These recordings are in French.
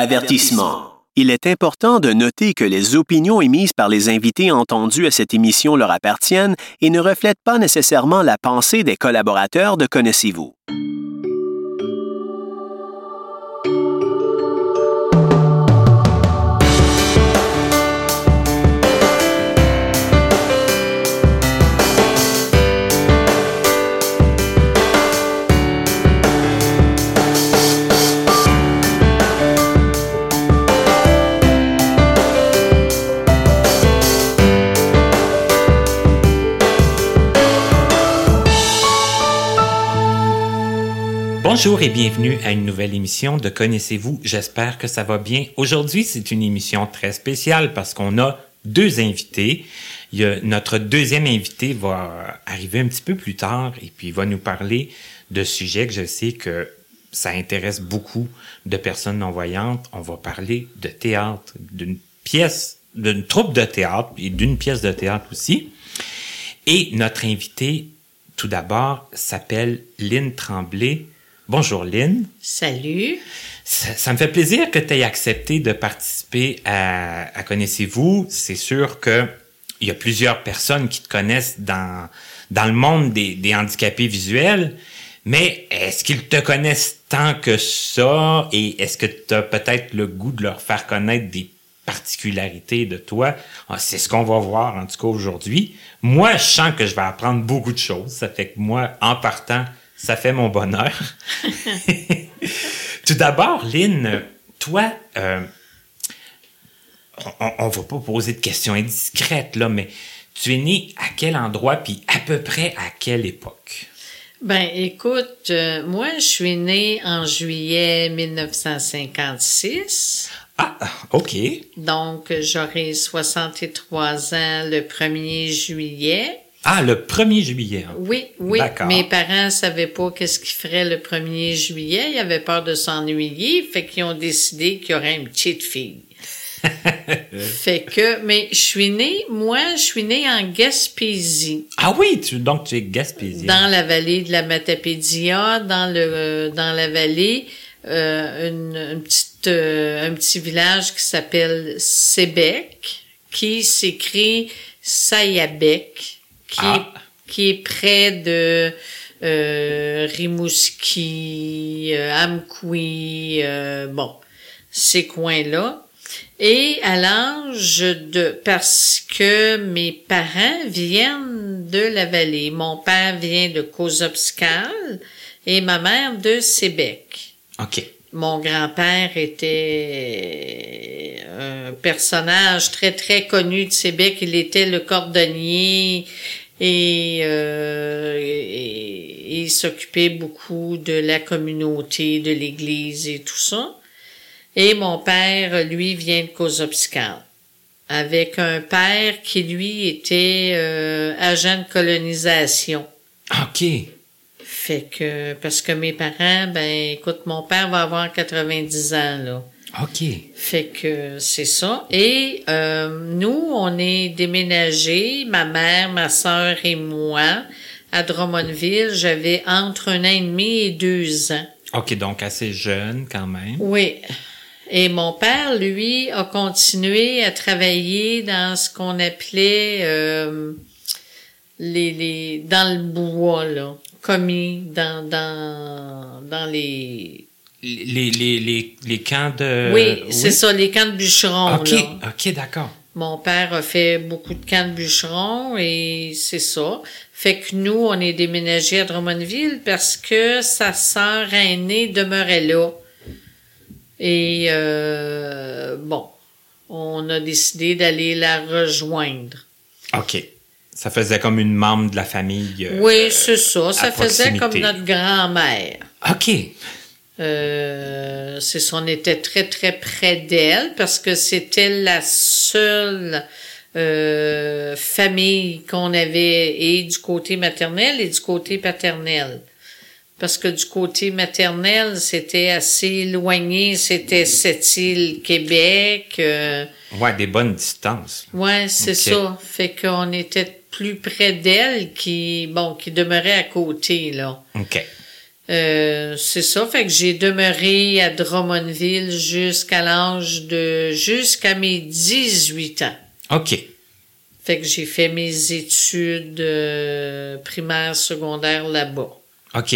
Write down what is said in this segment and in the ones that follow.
Avertissement. Il est important de noter que les opinions émises par les invités entendus à cette émission leur appartiennent et ne reflètent pas nécessairement la pensée des collaborateurs de Connaissez-vous. Bonjour et bienvenue à une nouvelle émission de Connaissez-vous? J'espère que ça va bien. Aujourd'hui, c'est une émission très spéciale parce qu'on a deux invités. Notre deuxième invité va arriver un petit peu plus tard et puis il va nous parler de sujets que je sais que ça intéresse beaucoup de personnes non-voyantes. On va parler de théâtre, d'une pièce, d'une troupe de théâtre et d'une pièce de théâtre aussi. Et notre invité, tout d'abord, s'appelle Lynn Tremblay. Bonjour Lynn. Salut. Ça, ça, me fait plaisir que tu aies accepté de participer à, à Connaissez-vous. C'est sûr que il y a plusieurs personnes qui te connaissent dans, dans le monde des, des handicapés visuels, mais est-ce qu'ils te connaissent tant que ça? Et est-ce que tu as peut-être le goût de leur faire connaître des particularités de toi? Ah, c'est ce qu'on va voir en tout cas aujourd'hui. Moi, je sens que je vais apprendre beaucoup de choses. Ça fait que moi, en partant, ça fait mon bonheur. Tout d'abord, Lynn, toi, euh, on, on va pas poser de questions indiscrètes, là, mais tu es né à quel endroit, puis à peu près à quelle époque? Ben, écoute, euh, moi, je suis née en juillet 1956. Ah, OK. Donc, j'aurai 63 ans le 1er juillet. Ah, le 1er juillet. Oui, oui. Mes parents savaient pas qu'est-ce qu'ils feraient le 1er juillet. Ils avaient peur de s'ennuyer. Fait qu'ils ont décidé qu'il y aurait une petite fille. fait que, mais je suis née, moi, je suis née en Gaspésie. Ah oui, tu, donc tu es Gaspésien. Dans la vallée de la Matapédia, dans le, dans la vallée, euh, une, une, petite, euh, un petit village qui s'appelle Sébec, qui s'écrit Sayabec qui, ah. est, qui est près de euh, Rimouski, euh, Amkoui, euh, bon, ces coins-là. Et à l'âge de, parce que mes parents viennent de la vallée. Mon père vient de Cozopscal et ma mère de Sébec. OK. Mon grand-père était un personnage très, très connu de Sébec. Il était le cordonnier et, euh, et, et il s'occupait beaucoup de la communauté, de l'Église et tout ça. Et mon père, lui, vient de Cozopscal, avec un père qui, lui, était euh, agent de colonisation. OK. Fait que, parce que mes parents, ben, écoute, mon père va avoir 90 ans, là. OK. Fait que c'est ça. Et euh, nous, on est déménagés, ma mère, ma sœur et moi, à Drummondville. J'avais entre un an et demi et deux ans. OK, donc assez jeune quand même. Oui. Et mon père, lui, a continué à travailler dans ce qu'on appelait euh, les, les dans le bois, là, commis dans, dans, dans les les, les, les, les camps de... Oui, c'est ça, les camps de bûcherons. OK, là. OK, d'accord. Mon père a fait beaucoup de camps de bûcherons et c'est ça. Fait que nous, on est déménagés à Drummondville parce que sa sœur aînée demeurait là. Et euh, bon, on a décidé d'aller la rejoindre. OK. Ça faisait comme une membre de la famille. Euh, oui, c'est ça. Ça faisait comme notre grand-mère. OK. Euh, c'est ça, on était très, très près d'elle parce que c'était la seule euh, famille qu'on avait et du côté maternel et du côté paternel. Parce que du côté maternel, c'était assez éloigné, c'était cette île Québec. Euh, ouais, des bonnes distances. Ouais, c'est okay. ça. Fait qu'on était plus près d'elle qui, bon, qui demeurait à côté, là. OK. Euh, c'est ça, fait que j'ai demeuré à Drummondville jusqu'à l'âge de jusqu'à mes 18 ans. OK. Fait que j'ai fait mes études euh, primaires, secondaires là-bas. OK.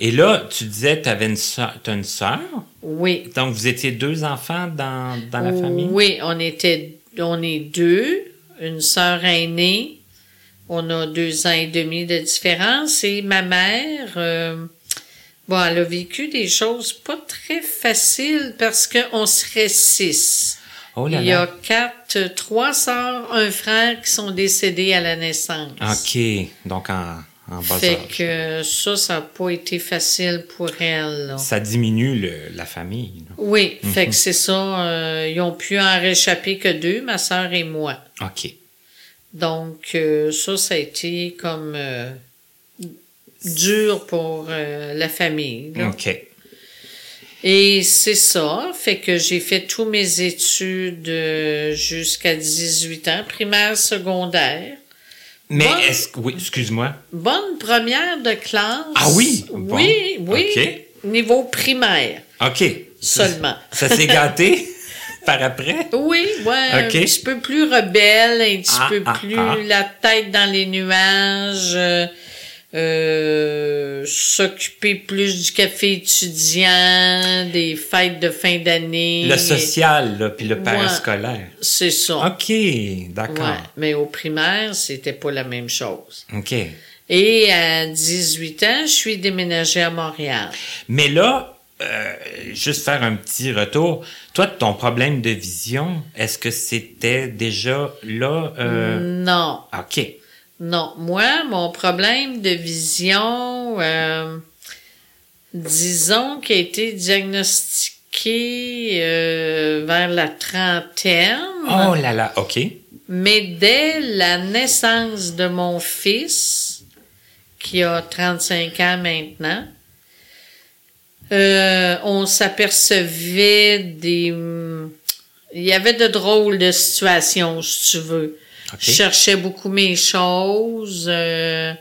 Et là, tu disais tu avais une t'as une sœur? Oui. Donc vous étiez deux enfants dans, dans la famille? Oui, on était on est deux, une sœur aînée. On a deux ans et demi de différence et ma mère euh, Bon, elle a vécu des choses pas très faciles parce qu'on serait six. Oh là Il y a là. quatre, trois sœurs, un frère qui sont décédés à la naissance. OK. Donc en, en bas Fait âge. que ça, ça n'a pas été facile pour elle. là. Ça diminue le- la famille. là. Oui, fait Mhm. que c'est ça. euh, ils ont pu en réchapper que deux, ma sœur et moi. OK. Donc, euh, ça, ça a été comme euh, dur pour euh, la famille. là. OK. Et c'est ça, fait que j'ai fait tous mes études jusqu'à 18 ans, primaire, secondaire. Mais est-ce que... Oui, excuse-moi. Bonne première de classe. Ah oui? Bon. Oui, oui. Niveau primaire OK. seulement. Ça s'est gâté? par après? Oui, ouais, un OK. petit peu plus rebelle, un petit Ah, peu ah, plus ah. la tête dans les nuages, euh, euh, s'occuper plus du café étudiant, des fêtes de fin d'année. Le social, là, puis le Ouais. parascolaire. C'est ça. OK. D'accord. Ouais, mais au primaire, c'était pas la même chose. OK. Et à 18 ans, je suis déménagée à Montréal. Mais là, euh, juste faire un petit retour. Toi, ton problème de vision, est-ce que c'était déjà là? euh, Non, OK. non. Moi, mon problème de vision, euh, disons, qui a été diagnostiqué euh, vers la trentaine. Oh là là, OK. Mais dès la naissance de mon fils, qui a 35 ans maintenant, euh, on s'apercevait des... Il y avait de drôles de situations, si tu veux. OK. Je cherchais beaucoup mes choses. euh,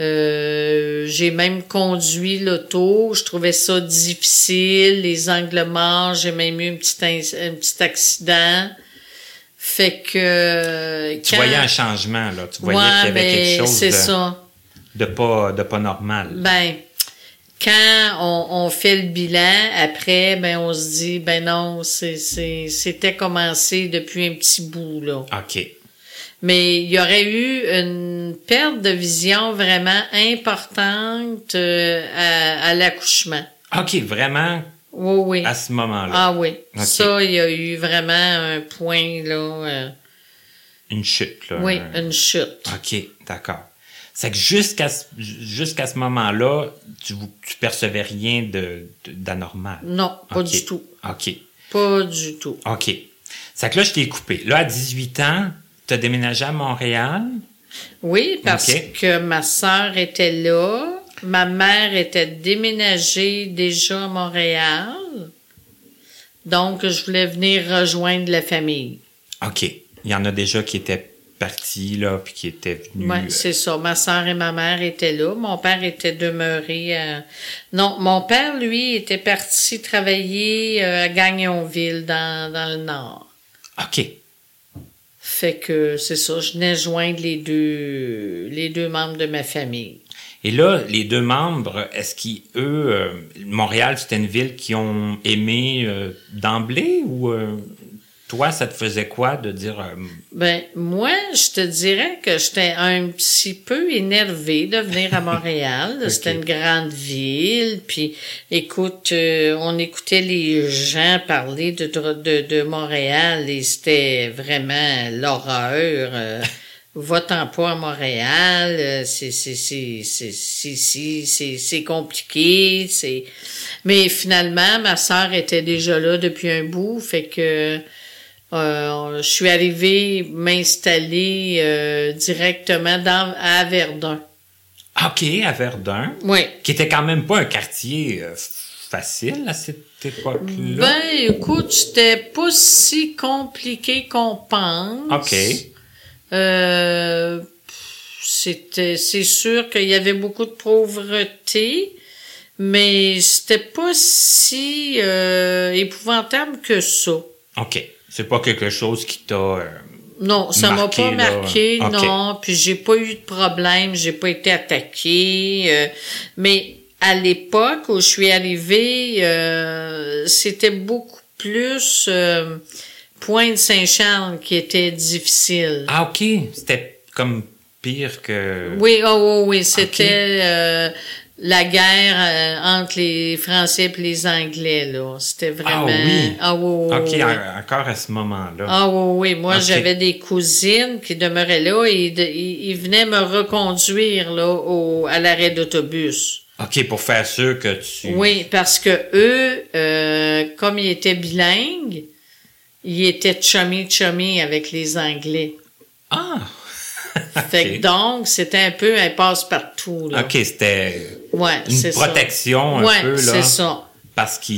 euh, j'ai même conduit l'auto. Je trouvais ça difficile. Les angles morts, j'ai même eu un petit, un petit accident. Fait que... Tu voyais un changement, là. Tu voyais Ouais, qu'il y avait ben, quelque chose c'est de, ça. de pas, de pas normal. Ben, quand on, on fait le bilan, après, ben, on se dit, ben non, c'était commencé depuis un petit bout, là. OK. Mais il y aurait eu une perte de vision vraiment importante euh, à, à l'accouchement. OK, vraiment? Oui, oui. à ce moment-là. Ah oui. Ok. Ça, il y a eu vraiment un point, là. euh, Une chute, là. oui, Un- une chute. OK, d'accord. C'est que jusqu'à ce, jusqu'à ce moment-là, tu, tu percevais rien de, d'anormal. Non, pas du tout. OK. Pas du tout. OK. C'est que là, je t'ai coupé. Là, à 18 ans, tu as déménagé à Montréal? Oui, parce que ma sœur était là. Ma mère était déménagée déjà à Montréal. Donc, je voulais venir rejoindre la famille. OK. Il y en a déjà qui étaient partis, là, puis qui étaient venus. Ouais, euh, c'est ça. Ma sœur et ma mère étaient là. Mon père était demeuré à... Non, mon père, lui, était parti travailler euh, à Gagnonville, dans, dans le nord. OK. Fait que c'est ça, je venais joindre les deux, les deux membres de ma famille. Et là, les deux membres, est-ce qu'ils, eux, euh, Montréal, c'était une ville qui ont aimé euh, d'emblée ou euh, toi, ça te faisait quoi de dire... Euh, ben, moi, je te dirais que j'étais un petit peu énervée de venir à Montréal. C'était une grande ville. Puis, écoute, euh, on écoutait les gens parler de, Montréal et c'était vraiment l'horreur. Euh, Va-t'en pas à Montréal, euh, c'est c'est compliqué, c'est... Mais finalement, ma sœur était déjà là depuis un bout, fait que je suis arrivée m'installer euh, directement dans à Verdun. OK, à Verdun, Oui. qui était quand même pas un quartier euh, facile à cette époque-là. Ben écoute, c'était pas si compliqué qu'on pense. OK. Euh, c'était c'est sûr qu'il y avait beaucoup de pauvreté, mais c'était pas si euh, épouvantable que ça. OK. C'est pas quelque chose qui t'a... euh, Non, ça m'a pas marqué, Ok. non. Puis j'ai pas eu de problème, j'ai pas été attaquée. euh, mais à l'époque où je suis arrivée, euh, c'était beaucoup plus euh, Pointe-Saint-Charles qui était difficile. Ah, OK. C'était comme pire que... Oui, oh, oui, oui, c'était euh, la guerre euh, entre les Français et les Anglais, là. C'était vraiment... oui? Ah oui, oui, OK, oui. en- encore à ce moment-là. Ah oui, oui. Moi, j'avais des cousines qui demeuraient là et de- ils, ils venaient me reconduire là au, à l'arrêt d'autobus. OK, pour faire sûr que tu... Oui, parce que eux, euh, comme ils étaient bilingues, ils étaient chummy chummy avec les Anglais. Ah! Fait que donc, c'était un peu un passe-partout. là. OK, c'était Ouais, une c'est ça. protection un ouais, peu, là. c'est ça. Parce qu'il...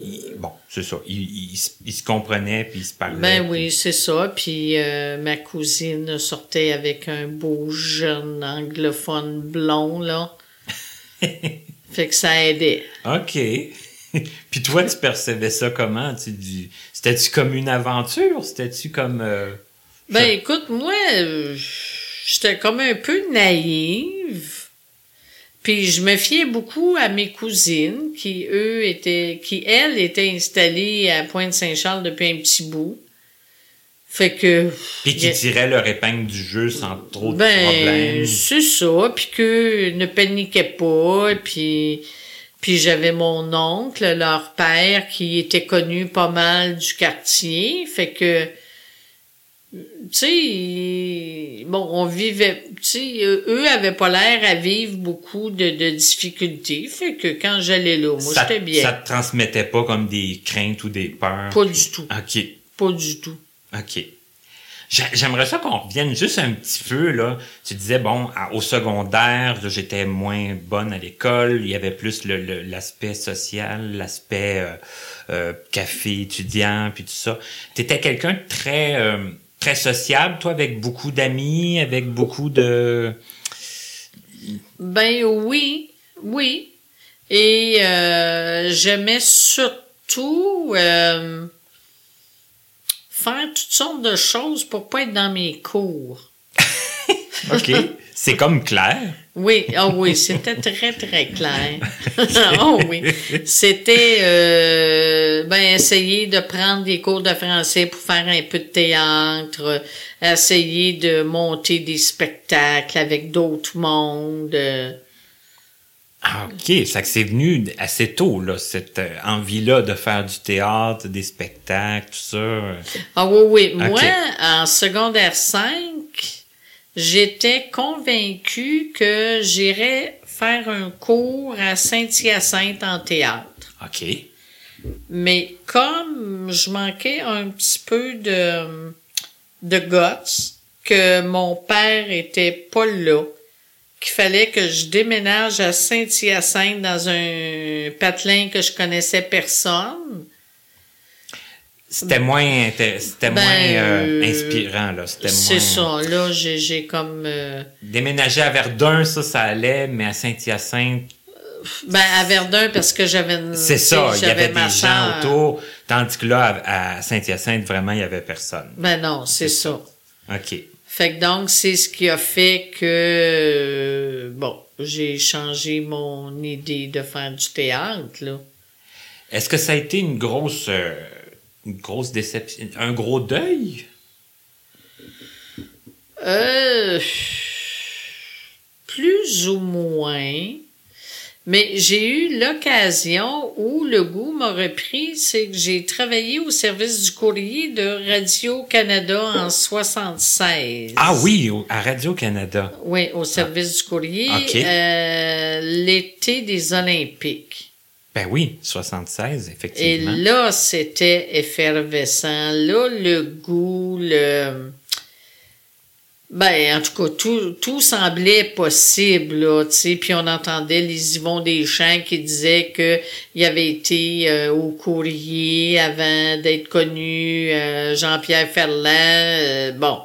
il- Bon, c'est ça. Il, il, se- il se comprenait puis il se parlait. Ben oui, c'est ça. Puis euh, ma cousine sortait avec un beau jeune anglophone blond, là. fait que ça aidait. OK. puis toi, tu percevais ça comment? Tu dis... C'était-tu comme une aventure? C'était-tu comme... euh, Ben écoute, moi, j'étais comme un peu naïve. Puis je me fiais beaucoup à mes cousines qui, eux, étaient, qui, elles, étaient installées à Pointe-Saint-Charles depuis un petit bout. Fait que... Puis qui tiraient leur épingle du jeu sans trop de Ben, problèmes. c'est ça, puis que ne paniquaient pas, puis puis j'avais mon oncle, leur père, qui était connu pas mal du quartier, fait que tu sais, bon, on vivait, tu sais, eux avaient pas l'air à vivre beaucoup de, de difficultés, fait que quand j'allais là, moi j'étais bien. ça te transmettait pas comme des craintes ou des peurs? Pas du tout, OK. pas du tout. OK. J'ai- J'aimerais ça qu'on revienne juste un petit peu, là. Tu disais, bon, au secondaire, j'étais moins bonne à l'école. Il y avait plus l'aspect social, l'aspect euh, euh, café étudiant, puis tout ça. T'étais quelqu'un de très, euh, très sociable, toi, avec beaucoup d'amis, avec beaucoup de... Ben oui, oui. Et euh, j'aimais surtout euh, faire toutes sortes de choses pour pas être dans mes cours. OK. C'est comme clair. Oui, ah oui, c'était très, très clair. oh oui. C'était euh, ben essayer de prendre des cours de français pour faire un peu de théâtre, essayer de monter des spectacles avec d'autres mondes. Ah, OK. Ça c'est venu assez tôt, là, cette euh, envie-là de faire du théâtre, des spectacles, tout ça. Ah oui, oui. Moi, en secondaire 5, j'étais convaincue que j'irais faire un cours à Saint-Hyacinthe en théâtre. OK. Mais comme je manquais un petit peu de, de guts, que mon père était pas là, qu'il fallait que je déménage à Saint-Hyacinthe dans un patelin que je connaissais personne, C'était moins, c'était Ben, moins euh, euh, inspirant, là. C'était c'est ça. Là, j'ai, j'ai comme... euh, Déménager à Verdun, ça, ça allait, mais à Saint-Hyacinthe, Ben, à Verdun, parce que j'avais une- c'est ça, il y avait des gens autour. Tandis que là, à, à Saint-Hyacinthe, vraiment, il y avait personne. Ben non, c'est ça. OK. Fait que donc, c'est ce qui a fait que, euh, bon, j'ai changé mon idée de faire du théâtre, là. Est-ce que ça a été une grosse, euh, une grosse déception, un gros deuil? Euh, plus ou moins. Mais j'ai eu l'occasion où le goût m'a repris, c'est que j'ai travaillé au service du courrier de Radio-Canada en 76. Ah oui, à Radio-Canada. Oui, au service du courrier, Ok. euh, l'été des Olympiques. Ben oui, 76, Et effectivement. là, c'était effervescent. Là, le goût, le... Ben, en tout cas, tout, tout semblait possible, là, tu sais. Puis on entendait les Yvon Deschamps qui disaient que il avait été euh, au courrier avant d'être connu, euh, Jean-Pierre Ferland, euh, bon.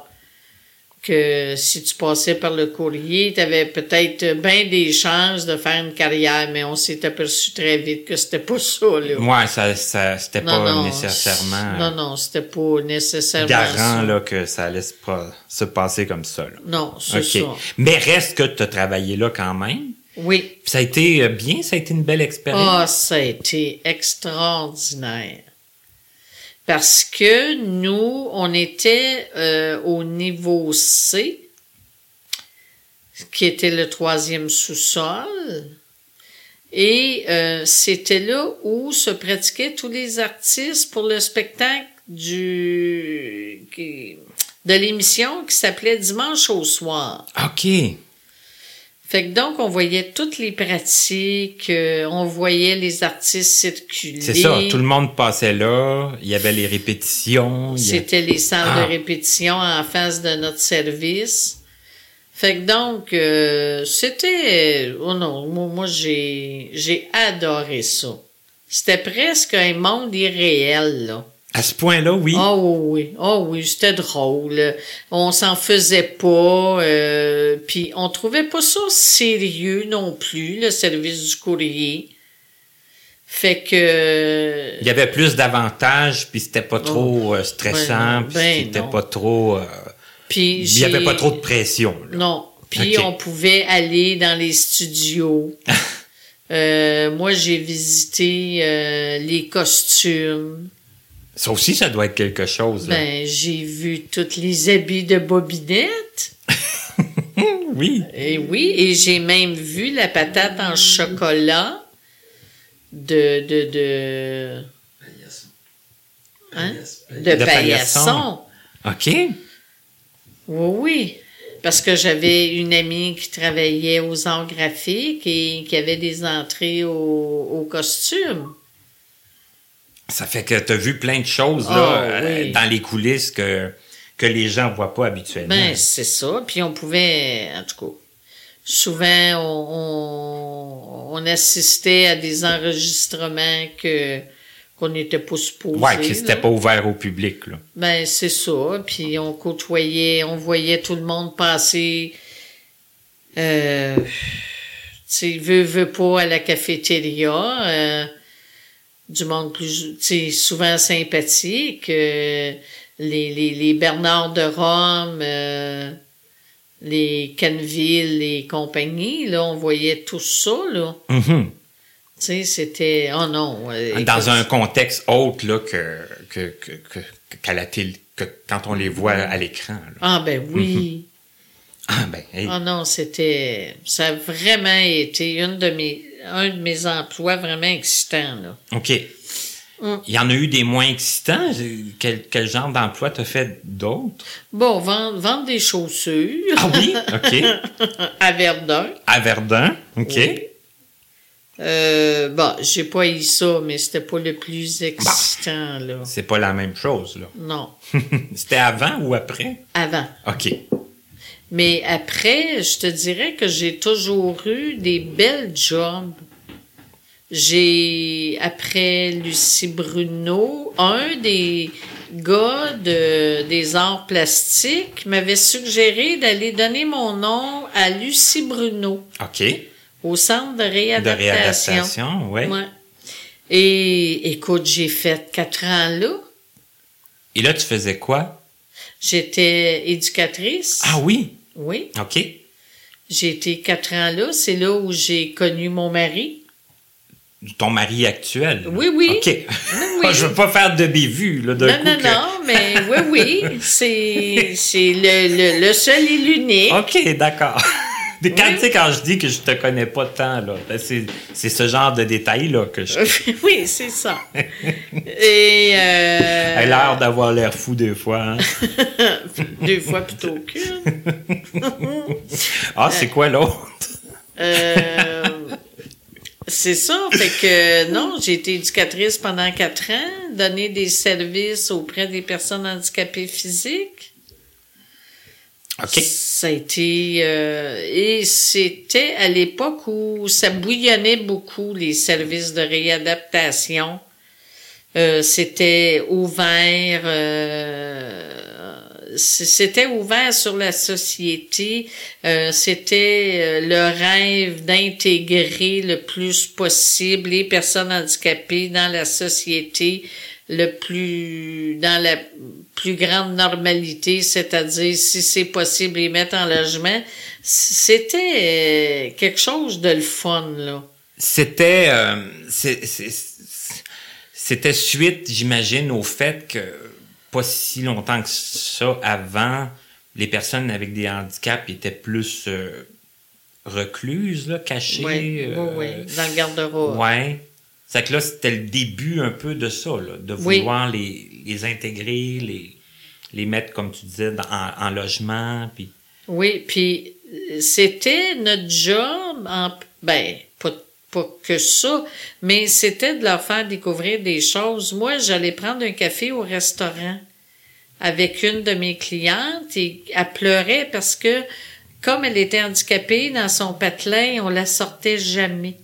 Que si tu passais par le courrier, tu avais peut-être bien des chances de faire une carrière, mais on s'est aperçu très vite que c'était pas ça, là. Ouais, ça, ça c'était Non, pas non, nécessairement Non, non, c'était pas nécessairement garant ça. là, que ça allait se, pas- se passer comme ça. Là. Non, c'est ça. Mais reste que tu as travaillé là quand même. Oui. Ça a été euh, bien, ça a été une belle expérience. Ah, ça a été extraordinaire. Parce que nous, on était euh, au niveau C, qui était le troisième sous-sol. Et euh, c'était là où se pratiquaient tous les artistes pour le spectacle du de l'émission qui s'appelait Dimanche au soir. OK. Fait que donc, on voyait toutes les pratiques, euh, on voyait les artistes circuler. C'est ça, tout le monde passait là, il y avait les répétitions. a- C'était les salles Ah. de répétition en face de notre service. Fait que donc, euh, c'était... Oh non, moi, moi, j'ai j'ai adoré ça. C'était presque un monde irréel, là. À ce point-là, oui. Oh oui, oh oui, c'était drôle. On s'en faisait pas, euh, puis on trouvait pas ça sérieux non plus, le service du courrier. Fait que Il y avait plus d'avantages, puis c'était pas trop euh, stressant, Ben, puis ben c'était pas trop... euh, puis il y avait pas trop de pression. là. Non, puis on pouvait aller dans les studios. Euh, moi, j'ai visité euh, les costumes. Ça aussi, ça doit être quelque chose. là. Ben, j'ai vu tous les habits de Bobinette. oui. Et oui, et j'ai même vu la patate en chocolat de de de hein? de, De paillasson. OK. Oui, oui. Parce que j'avais une amie qui travaillait aux arts graphiques et qui avait des entrées au, au costume. Ça fait que tu as vu plein de choses là, Ah, euh, oui. dans les coulisses que, que les gens voient pas habituellement. Ben, c'est ça. Puis on pouvait, en tout cas, souvent, on, on, on assistait à des enregistrements que qu'on n'était pas supposé. ouais, que c'était là. pas ouvert au public. Là. Ben, c'est ça. Puis on côtoyait, on voyait tout le monde passer, euh, tu sais, veut, veut pas à la cafétéria, euh, du monde plus, tu sais, souvent sympathique, euh, les, les, les Bernard de Rome, euh, les Canville et compagnie, là, on voyait tout ça, là. Mhm. Tu sais, c'était, oh non. euh, Dans un contexte autre là, que, que, que, que- qu'à la télé, que quand on les voit à l'écran. Ah, ben oui. Ah ben, hey. Ah non, c'était. Ça a vraiment été une de mes, un de mes emplois vraiment excitants, là. OK. Mm. Il y en a eu des moins excitants? Quel, quel genre d'emploi t'as fait d'autres? Bon, vendre, vendre des chaussures Ah oui? OK. à Verdun. À Verdun? OK. Oui. Euh, bon, j'ai pas eu ça, mais c'était pas le plus excitant, là. C'est pas la même chose, là. Non, C'était avant ou après? avant. OK. Mais après, je te dirais que j'ai toujours eu des belles jobs. J'ai, après Lucie Bruno, un des gars de, des arts plastiques m'avait suggéré d'aller donner mon nom à Lucie Bruno OK. au centre de De réadaptation. réadaptation, oui. Ouais. Et écoute, j'ai fait quatre ans là. Et là, tu faisais quoi? J'étais éducatrice. Ah oui? Oui. OK. J'ai été quatre ans là. C'est là où j'ai connu mon mari. Ton mari actuel? Oui, oui. OK. oui. Je veux pas faire de bévue, là, d'un Non, coup. non, que- non, mais oui, oui. C'est, c'est le, le, le seul et l'unique. OK, d'accord. Quand, Oui. tu sais, quand je dis que je te connais pas tant, là, ben, c'est, c'est ce genre de détails-là que je... oui, c'est ça. Et euh, J'ai l'air d'avoir l'air fou des fois. hein. deux fois plutôt qu'une. Ah, c'est quoi l'autre? Euh, c'est ça. Fait que non, j'ai été éducatrice pendant quatre ans, donné des services auprès des personnes handicapées physiques. Ça a été euh, et c'était à l'époque où ça bouillonnait beaucoup les services de réadaptation. Euh, c'était ouvert, euh, c'était ouvert sur la société. C'était le rêve d'intégrer le plus possible les personnes handicapées dans la société le plus dans la plus grande normalité, c'est-à-dire si c'est possible les mettre en logement. C'était quelque chose de le fun là. C'était c'était suite, j'imagine, au fait que pas si longtemps que ça, avant, les personnes avec des handicaps étaient plus euh, recluses, là, cachées. Oui, oui, oui, euh, dans le garde-robe. Oui. C'est que là, c'était le début un peu de ça, là, de vouloir les, les intégrer, les, les mettre, comme tu disais, en, logement. Puis... Oui, puis c'était notre job, en, ben, pas pas que ça, mais c'était de leur faire découvrir des choses. Moi, j'allais prendre un café au restaurant avec une de mes clientes et elle pleurait parce que comme elle était handicapée dans son patelin, on la sortait jamais.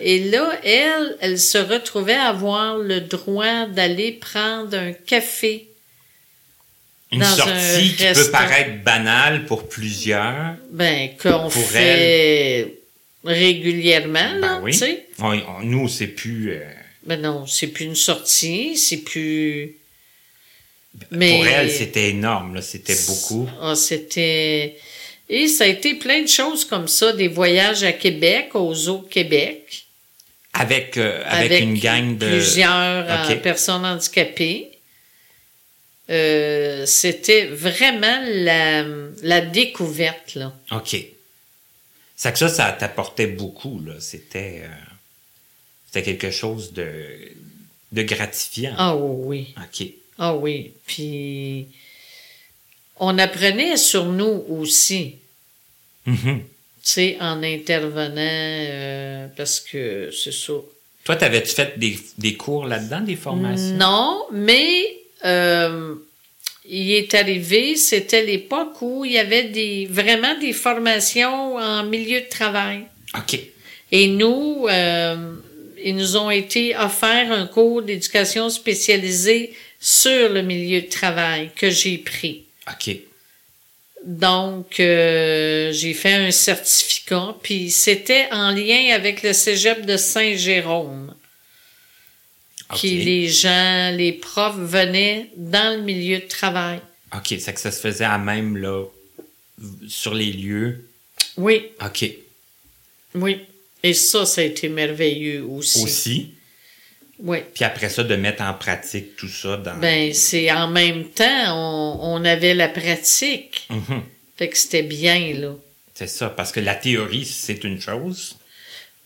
Et là, elle, elle se retrouvait à avoir le droit d'aller prendre un café. Une sortie qui peut paraître banale pour plusieurs. Ben, qu'on fait régulièrement, ben oui. tu sais. nous, c'est plus... Euh, ben non, c'est plus une sortie, c'est plus... Mais... Pour elle, c'était énorme, là, c'était beaucoup. Ah, c'était... Et ça a été plein de choses comme ça, des voyages à Québec, aux eaux Québec. Avec, euh, avec, une gang de... Plusieurs euh, personnes handicapées. c'était vraiment la, la découverte, là. OK. C'est que ça, ça t'apportait beaucoup, là. C'était, euh, c'était quelque chose de, de gratifiant. Ah oui. OK. Ah oui. Puis, on apprenait sur nous aussi. Tu sais, en intervenant, euh, parce que c'est ça. Toi, t'avais-tu fait des, des cours là-dedans, des formations? Non, mais euh, il est arrivé, c'était l'époque où il y avait des vraiment des formations en milieu de travail. OK. Et nous, euh, ils nous ont été offerts un cours d'éducation spécialisée sur le milieu de travail que j'ai pris. OK. Donc, euh, j'ai fait un certificat, puis c'était en lien avec le cégep de Saint-Jérôme qui les gens, les profs venaient dans le milieu de travail. OK, c'est que ça se faisait à même, là, sur les lieux. Oui. OK. Oui. Et ça, ça a été merveilleux aussi. Aussi? Oui. Puis après ça, de mettre en pratique tout ça dans... Ben, c'est en même temps, on, avait la pratique. Mm-hmm. Fait que c'était bien, là. C'est ça, parce que la théorie, c'est une chose.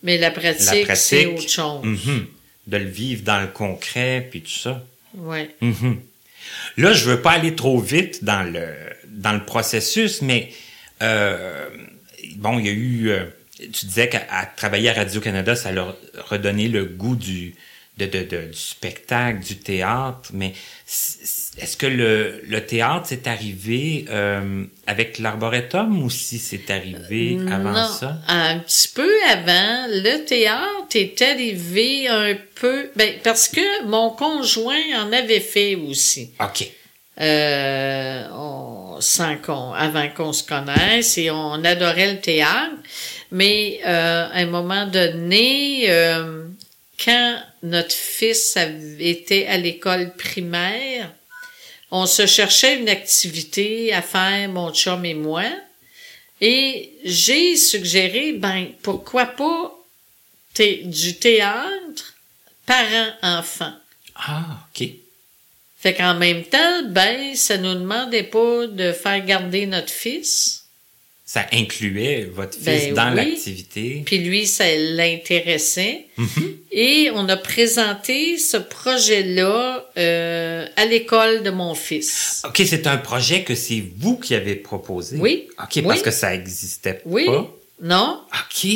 Mais la pratique, c'est autre chose. Mm-hmm de le vivre dans le concret, puis tout ça. Oui. Mm-hmm. Là, je veux pas aller trop vite dans le, dans le processus, mais euh, bon, il y a eu... Euh, tu disais qu'à travailler à Radio-Canada, ça leur redonné le goût du, de, de, du spectacle, du théâtre, mais est-ce que le, le théâtre c'est arrivé euh, avec l'arboretum ou si c'est arrivé avant non, ça? Un petit peu avant. Le théâtre est arrivé un peu, ben, parce que mon conjoint en avait fait aussi. OK. Euh, on, sans qu'on, avant qu'on se connaisse et on adorait le théâtre. Mais euh, à un moment donné, euh, quand notre fils était à l'école primaire, on se cherchait une activité à faire, mon chum et moi, et j'ai suggéré, ben, pourquoi pas du théâtre parents-enfants. Ah, OK. Fait qu'en même temps, ben, ça nous demandait pas de faire garder notre fils ça incluait votre fils ben dans l'activité. Puis lui, ça l'intéressait. Mm-hmm. Et on a présenté ce projet-là euh, à l'école de mon fils. OK, c'est un projet que c'est vous qui avez proposé. Oui. OK, parce que ça existait oui. pas. Non. OK.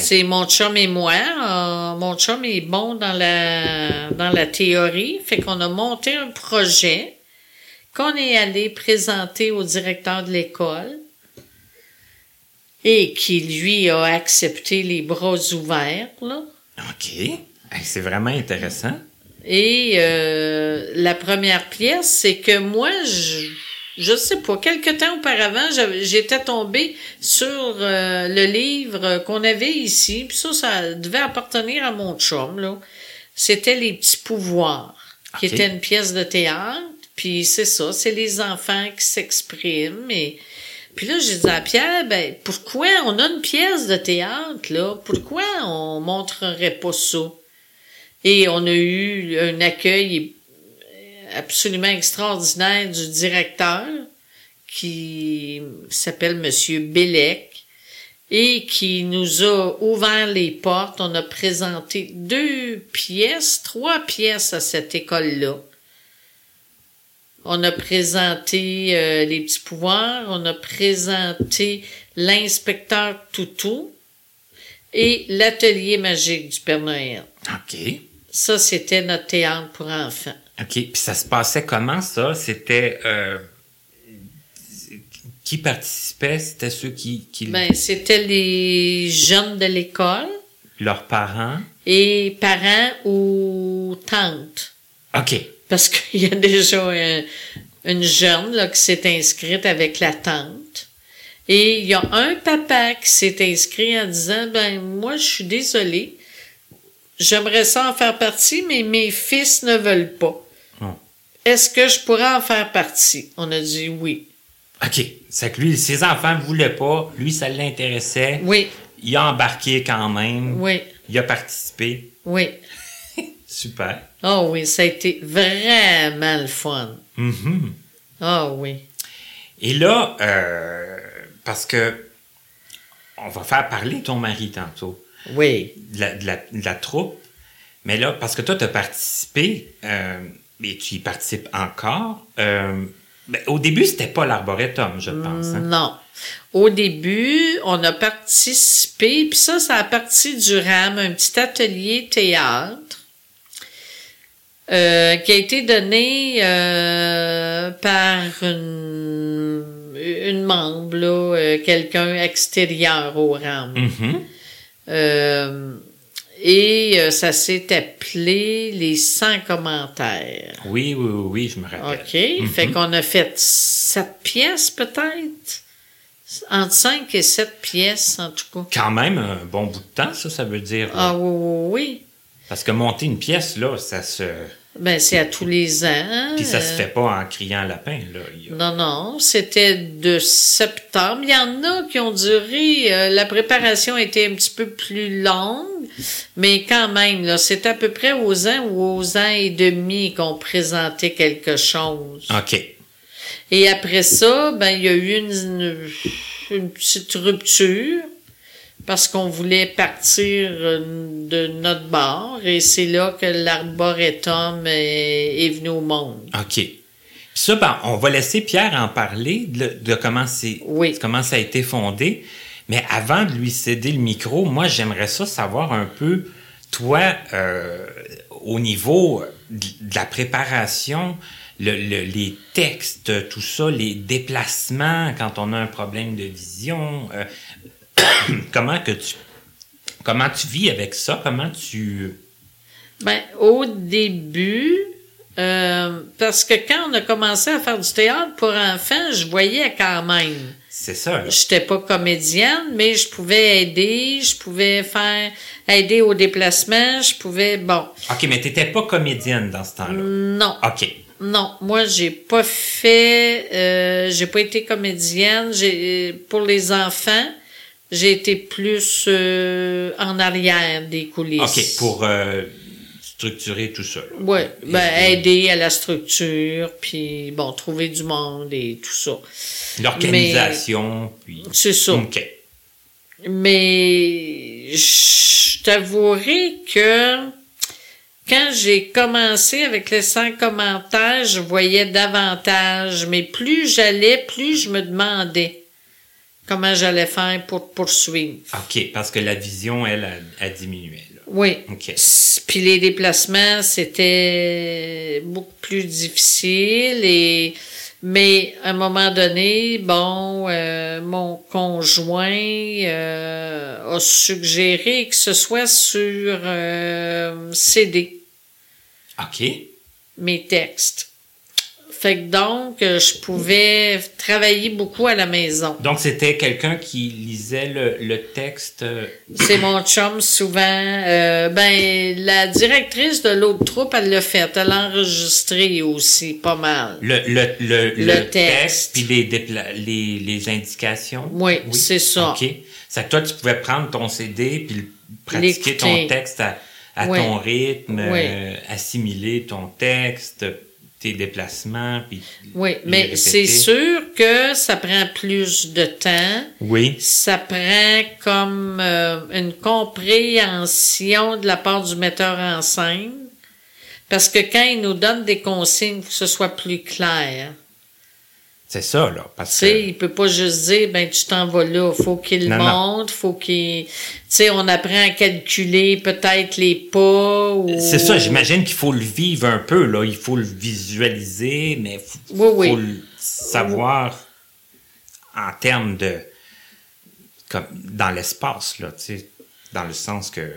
C'est mon chum et moi. Euh, mon chum est bon dans la dans la théorie, fait qu'on a monté un projet qu'on est allé présenter au directeur de l'école et qui, lui, a accepté les bras ouverts. Là. OK. C'est vraiment intéressant. Et euh, la première pièce, c'est que moi, je, je sais pas, quelque temps auparavant, j'étais tombée sur euh, le livre qu'on avait ici, puis ça, ça devait appartenir à mon chum, là. C'était Les Petits Pouvoirs, qui était une pièce de théâtre, puis c'est ça, c'est les enfants qui s'expriment, et... Puis là, j'ai dit à Pierre, ben, pourquoi on a une pièce de théâtre, là? Pourquoi on montrerait pas ça? Et on a eu un accueil absolument extraordinaire du directeur qui s'appelle Monsieur Bellec et qui nous a ouvert les portes. On a présenté deux pièces, trois pièces à cette école-là. On a présenté euh, les petits pouvoirs, on a présenté l'inspecteur Toutou et l'atelier magique du Père Noël. OK. Ça, c'était notre théâtre pour enfants. OK. Puis ça se passait comment, ça? C'était... euh, qui participait? C'était ceux qui... qui Ben, c'était les jeunes de l'école leurs parents? et parents ou tantes. OK. Parce qu'il y a déjà un- une jeune là, qui s'est inscrite avec la tante. Et il y a un papa qui s'est inscrit en disant, ben, moi, je suis désolé. J'aimerais ça en faire partie, mais mes fils ne veulent pas. Est-ce que je pourrais en faire partie? On a dit oui. OK. C'est que lui, ses enfants ne voulaient pas. Lui, ça l'intéressait. Oui, Il a embarqué quand même. oui, Il a participé. oui. Super. Oh oui, ça a été vraiment le fun. Ah oui. Et là, euh, parce que on va faire parler ton mari tantôt Oui. de la, de la- de la troupe, mais là, parce que toi, tu as participé, euh, et tu y participes encore. euh, ben, au début, c'était pas l'arboretum, je pense. hein? Non. Au début, on a participé, puis ça, ça a parti du RAM, un petit atelier théâtre, euh, qui a été donné euh, par une, une membre, là, euh, quelqu'un extérieur au RAM. Euh, et euh, ça s'est appelé les 100 commentaires. Oui, oui, oui, oui, je me rappelle. OK. Fait qu'on a fait sept pièces, peut-être? Entre cinq et sept pièces, en tout cas. Quand même un bon bout de temps, ça, ça veut dire. Ah oui, oui, oui. Parce que monter une pièce, là, ça se. Ben, c'est à tous les ans. Puis ça se Euh, fait pas en criant lapin, là. A- Non, non, c'était de septembre. Il y en a qui ont duré, euh, la préparation était un petit peu plus longue, mais quand même, là, c'est à peu près aux ans ou aux ans et demi qu'on présentait quelque chose. OK. Et après ça, ben, il y a eu une, une petite rupture parce qu'on voulait partir euh, de notre bar et c'est là que l'arboretum est, est venu au monde. OK. Ça, ben, on va laisser Pierre en parler de, de comment, c'est, Oui. comment ça a été fondé. Mais avant de lui céder le micro, moi, j'aimerais ça savoir un peu, toi, euh, au niveau de de la préparation, le- le- les textes, tout ça, les déplacements quand on a un problème de vision, euh, comment que tu comment tu vis avec ça, comment tu Ben, au début, euh, parce que quand on a commencé à faire du théâtre pour enfants, je voyais quand même. c'est ça. J'étais pas comédienne, mais je pouvais aider, je pouvais faire aider au déplacement, je pouvais bon. OK, mais t'étais pas comédienne dans ce temps-là? Non, OK. non, moi j'ai pas fait, euh, j'ai pas été comédienne. J'ai pour les enfants, j'ai été plus euh, en arrière des coulisses. OK, pour euh, structurer tout ça. Ouais, ben Et- aider à la structure, puis bon, trouver du monde et tout ça. L'organisation, puis... C'est ça. OK. Mais je t'avouerai que quand j'ai commencé avec les 100 commentaires, je voyais davantage, mais plus j'allais, plus je me demandais comment j'allais faire pour poursuivre. OK, parce que la vision, elle, a, a diminué. Là. Oui. OK. Puis les déplacements, c'était beaucoup plus difficile et mais à un moment donné, bon, euh, mon conjoint euh, a suggéré que ce soit sur euh, CD. OK. mes textes. Fait que donc, euh, je pouvais travailler beaucoup à la maison. Donc, c'était quelqu'un qui lisait le, le texte. euh, C'est mon chum souvent. Euh, ben, la directrice de l'autre troupe, elle l'a fait. Elle a enregistré aussi pas mal. Le, le, le, Le texte. puis les, les, les indications. Oui, c'est ça. OK. C'est que toi, tu pouvais prendre ton CD puis pratiquer ton texte à, à Oui. ton rythme, Oui. euh, assimiler ton texte, tes déplacements, puis Oui, mais c'est sûr que ça prend plus de temps. Oui. Ça prend comme euh, une compréhension de la part du metteur en scène. Parce que quand il nous donne des consignes, faut que ce soit plus clair. C'est ça, là. Tu Parce sais, que, il peut pas juste dire, ben, tu t'en vas là. Faut qu'il monte, faut qu'il, tu sais, on apprend à calculer peut-être les pas ou... c'est ça, j'imagine qu'il faut le vivre un peu, là. Il faut le visualiser, mais faut, Oui, oui. faut le savoir en termes de. comme dans l'espace, là, tu sais. Dans le sens que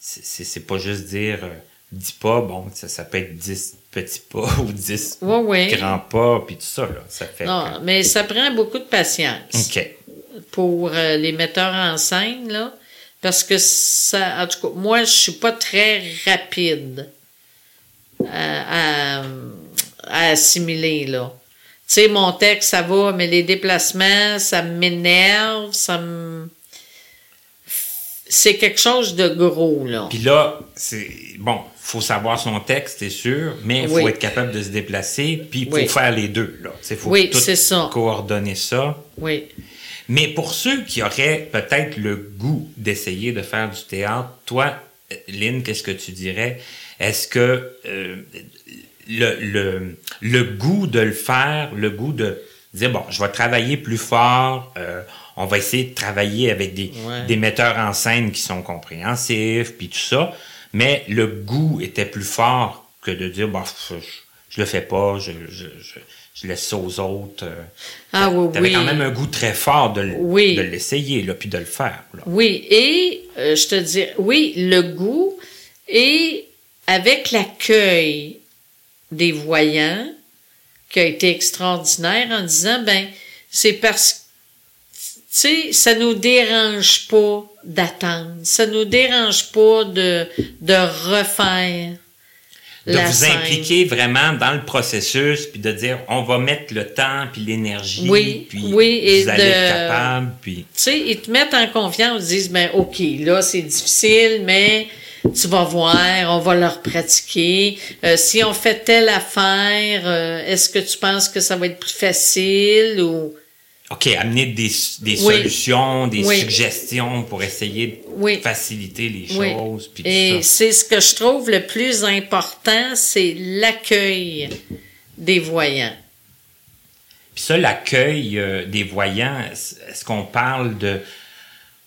c'est- pas juste dire euh, 10 pas, bon, ça, ça peut être 10 petits pas ou 10 Oui, oui. grands pas, puis tout ça, là. Ça fait. Non, mais ça prend beaucoup de patience. que- OK. pour euh, les metteurs en scène, là. Parce que ça, en tout cas, moi, je suis pas très rapide à, à- à assimiler, là. Tu sais, mon texte, ça va, mais les déplacements, ça m'énerve, ça me... C'est quelque chose de gros, là. Puis là, c'est bon, faut savoir son texte, c'est sûr, mais il faut Oui. être capable de se déplacer, puis il faut Oui. faire les deux. Là, Il faut Oui, tout c'est ça. coordonner ça. Oui. Mais pour ceux qui auraient peut-être le goût d'essayer de faire du théâtre, toi, Lynn, qu'est-ce que tu dirais? Est-ce que euh, le, le, le goût de le faire, le goût de dire, bon, je vais travailler plus fort, euh, on va essayer de travailler avec des, Ouais. des metteurs en scène qui sont compréhensifs, puis tout ça, mais le goût était plus fort que de dire, bon, je, je le fais pas, je, je, je, je laisse ça aux autres. euh. Ah oui, T'avais oui. quand même un goût très fort de, Oui. de l'essayer, là, puis de le faire. là. Oui, et euh, je te dis, oui, le goût et avec l'accueil des voyants qui a été extraordinaire en disant, ben, c'est parce que, sais, ça nous dérange pas d'attendre, ça nous dérange pas de, de refaire De la vous scène. impliquer vraiment dans le processus, puis de dire, on va mettre le temps, puis l'énergie, Oui, puis oui, et vous allez de- être capable, puis... tu sais, ils te mettent en confiance, ils disent, ben, OK, là, c'est difficile, mais tu vas voir, on va leur pratiquer. Euh, si on fait telle affaire, euh, est-ce que tu penses que ça va être plus facile ou... OK, amener des, des Oui. solutions, des Oui. suggestions pour essayer de Oui. faciliter les choses, puis Et c'est ce que je trouve le plus important, c'est l'accueil des voyants. Puis ça, l'accueil euh, des voyants, est-ce qu'on parle de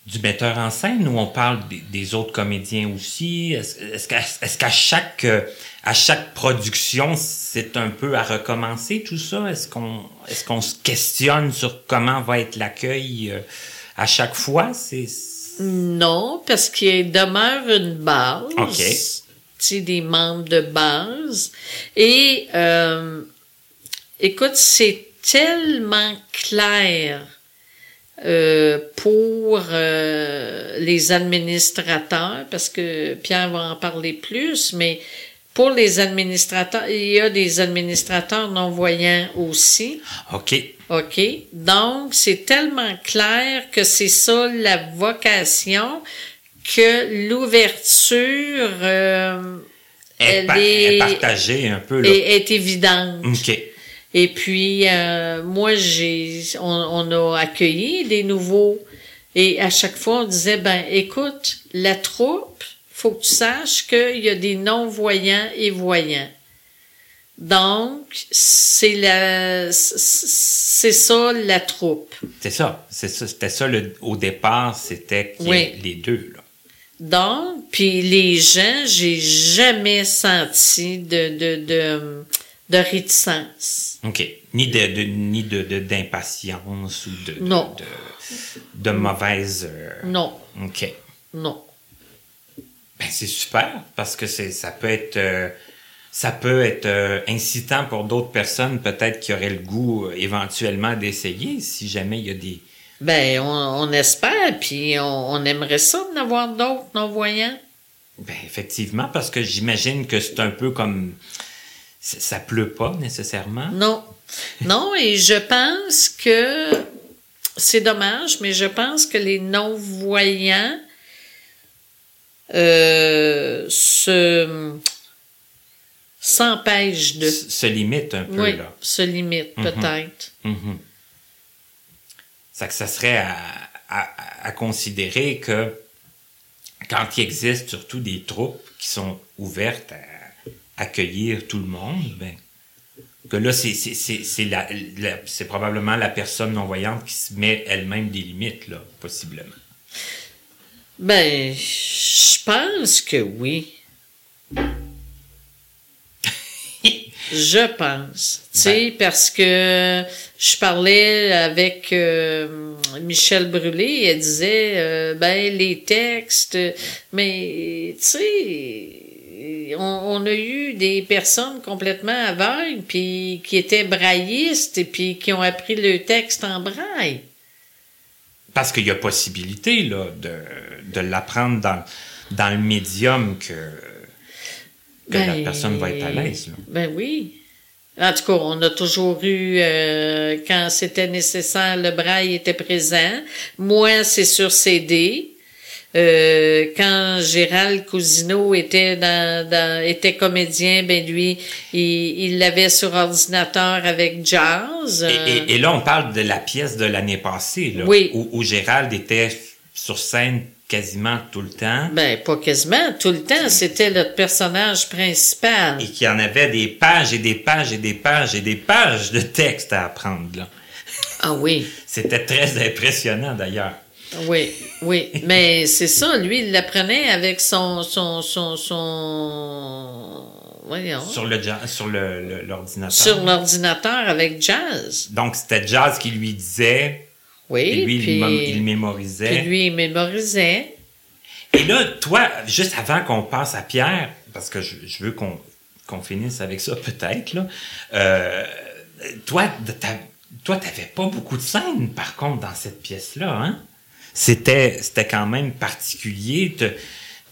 du metteur en scène ou on parle des, des autres comédiens aussi? Est-ce est-ce qu'à est-ce qu'à chaque euh, à chaque production, c'est un peu à recommencer tout ça? Est-ce qu'on est-ce qu'on se questionne sur comment va être l'accueil euh, à chaque fois? C'est Non, parce qu'il demeure une base. OK. Tu sais, des membres de base. Et, euh, écoute, c'est tellement clair euh, pour euh, les administrateurs, parce que Pierre va en parler plus, mais pour les administrateurs, il y a des administrateurs non-voyants aussi. OK. OK? Donc, c'est tellement clair que c'est ça la vocation que l'ouverture euh, Est, Elle est- est partagée un peu là. est, est évidente. OK. Et puis, euh, moi, j'ai, on, on a accueilli des nouveaux. Et à chaque fois, on disait, ben, écoute, la troupe, faut que tu saches qu'il y a des non-voyants et voyants. Donc, c'est la, c'est ça la troupe. C'est ça. C'est ça. C'était ça le, au départ, c'était Oui. les deux là. Donc, puis les gens, j'ai jamais senti de, de, de, de réticence. OK. Ni de, de- ni de, d'impatience ou de, de- Non. de, de mauvaise. euh, Non, OK. non. Ben, c'est super parce que c'est, ça peut être. euh, ça peut être euh, incitant pour d'autres personnes, peut-être qui auraient le goût euh, éventuellement d'essayer, si jamais il y a des... Ben, on, on espère, puis on, on aimerait ça d'en avoir d'autres non-voyants. Ben, effectivement, parce que j'imagine que c'est un peu comme... Ça, pleut pas nécessairement. Non. Non, et je pense que c'est dommage, mais je pense que les non-voyants euh, se s'empêchent de. S- Se limite un peu, Oui, là. se limitent Mhm. peut-être. Mhm. Ça que ça serait à, à- à considérer que quand il existe surtout des troupes qui sont ouvertes à accueillir tout le monde, ben, que là, c'est probablement la personne non-voyante qui se met elle-même des limites, là, possiblement. Ben, je pense que oui. Je pense. Tu sais, parce que je parlais avec euh, Michel Brûlé, elle disait, euh, ben, les textes, mais, tu sais, on, on a eu des personnes complètement aveugles, puis qui étaient braillistes, et puis qui ont appris le texte en braille. Parce qu'il y a possibilité, là, de, de l'apprendre dans, dans le médium que, que la Ben, personne va être à l'aise. Ben oui. En tout cas, on a toujours eu, euh, quand c'était nécessaire, le braille était présent. Moi, c'est sur CD. Euh, quand Gérald Cousineau était dans, dans- était comédien, ben lui, il l'avait sur ordinateur avec Jazz. Et, et- et là, on parle de la pièce de l'année passée, là, Oui. où, où Gérald était sur scène quasiment tout le temps ben, pas quasiment, tout le temps, c'était notre personnage principal. et qu'il y en avait des pages et des pages et des pages et des pages de texte à apprendre. Là. Ah oui. C'était très impressionnant d'ailleurs. Oui, oui, mais c'est ça, lui, il l'apprenait avec son, son, son, son, voyons, Sur le sur le- l'ordinateur. sur l'ordinateur avec Jazz. Donc c'était Jazz qui lui disait, Oui, et lui puis, il, mémorisait. puis lui, il mémorisait. Et là, toi, juste avant qu'on passe à Pierre, parce que je, je veux qu'on qu'on finisse avec ça peut-être, là, euh, toi, toi, t'avais pas beaucoup de scènes, par contre, dans cette pièce-là, hein? C'était, c'était quand même particulier.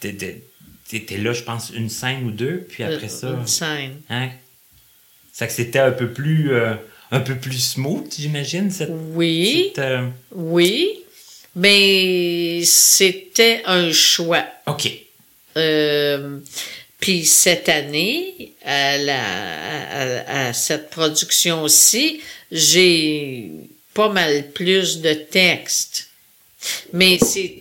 T'étais- là, je pense, une scène ou deux, puis après ça, Euh, Une scène. hein? C'est que c'était un peu plus, euh, un peu plus smooth, j'imagine, cette, Oui, cette, euh, oui, mais c'était un choix. OK. Euh, puis cette année, à, la, à, à cette production-ci, j'ai pas mal plus de textes. Mais c'est,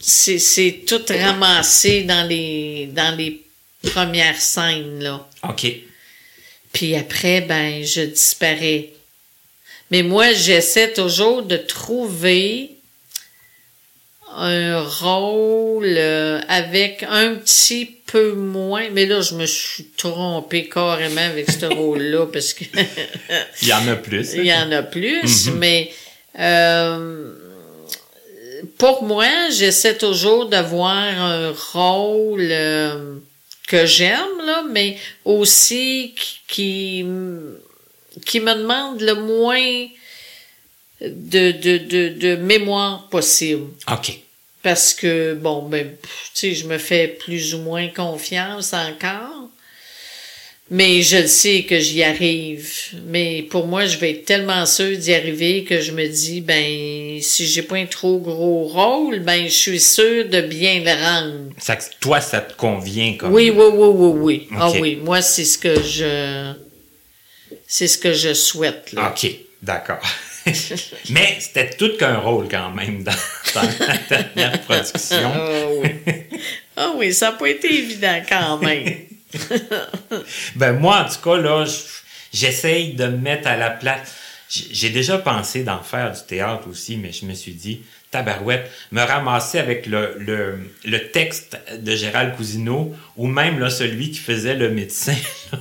c'est, c'est tout ramassé dans les, dans les premières scènes, là. OK. Puis après, ben, je disparais. Mais moi, j'essaie toujours de trouver un rôle euh, avec un petit peu moins. Mais là, je me suis trompée carrément avec ce rôle-là parce que Il y en a plus. il y en a plus, Mhm. mais euh, pour moi, j'essaie toujours d'avoir un rôle euh, que j'aime, là, mais aussi qui, qui, me demande le moins de, de, de, de mémoire possible. OK. Parce que, bon, ben, tu sais, je me fais plus ou moins confiance encore. Mais je le sais que j'y arrive. Mais pour moi, je vais être tellement sûre d'y arriver que je me dis, ben, si j'ai pas un trop gros rôle, ben, je suis sûre de bien le rendre. Ça, toi, ça te convient comme. Oui, oui, oui, oui, oui. Ah oui, moi, c'est ce que je, c'est ce que je souhaite, là. OK, d'accord. Mais c'était tout qu'un rôle quand même dans, dans la dernière production. Ah oui. Ah oui, ça n'a pas été évident quand même. Ben moi, en tout cas, là, j'essaye de me mettre à la place. J'ai déjà pensé d'en faire du théâtre aussi, mais je me suis dit, tabarouette, me ramasser avec le, le, le texte de Gérald Cousineau ou même là, celui qui faisait le médecin.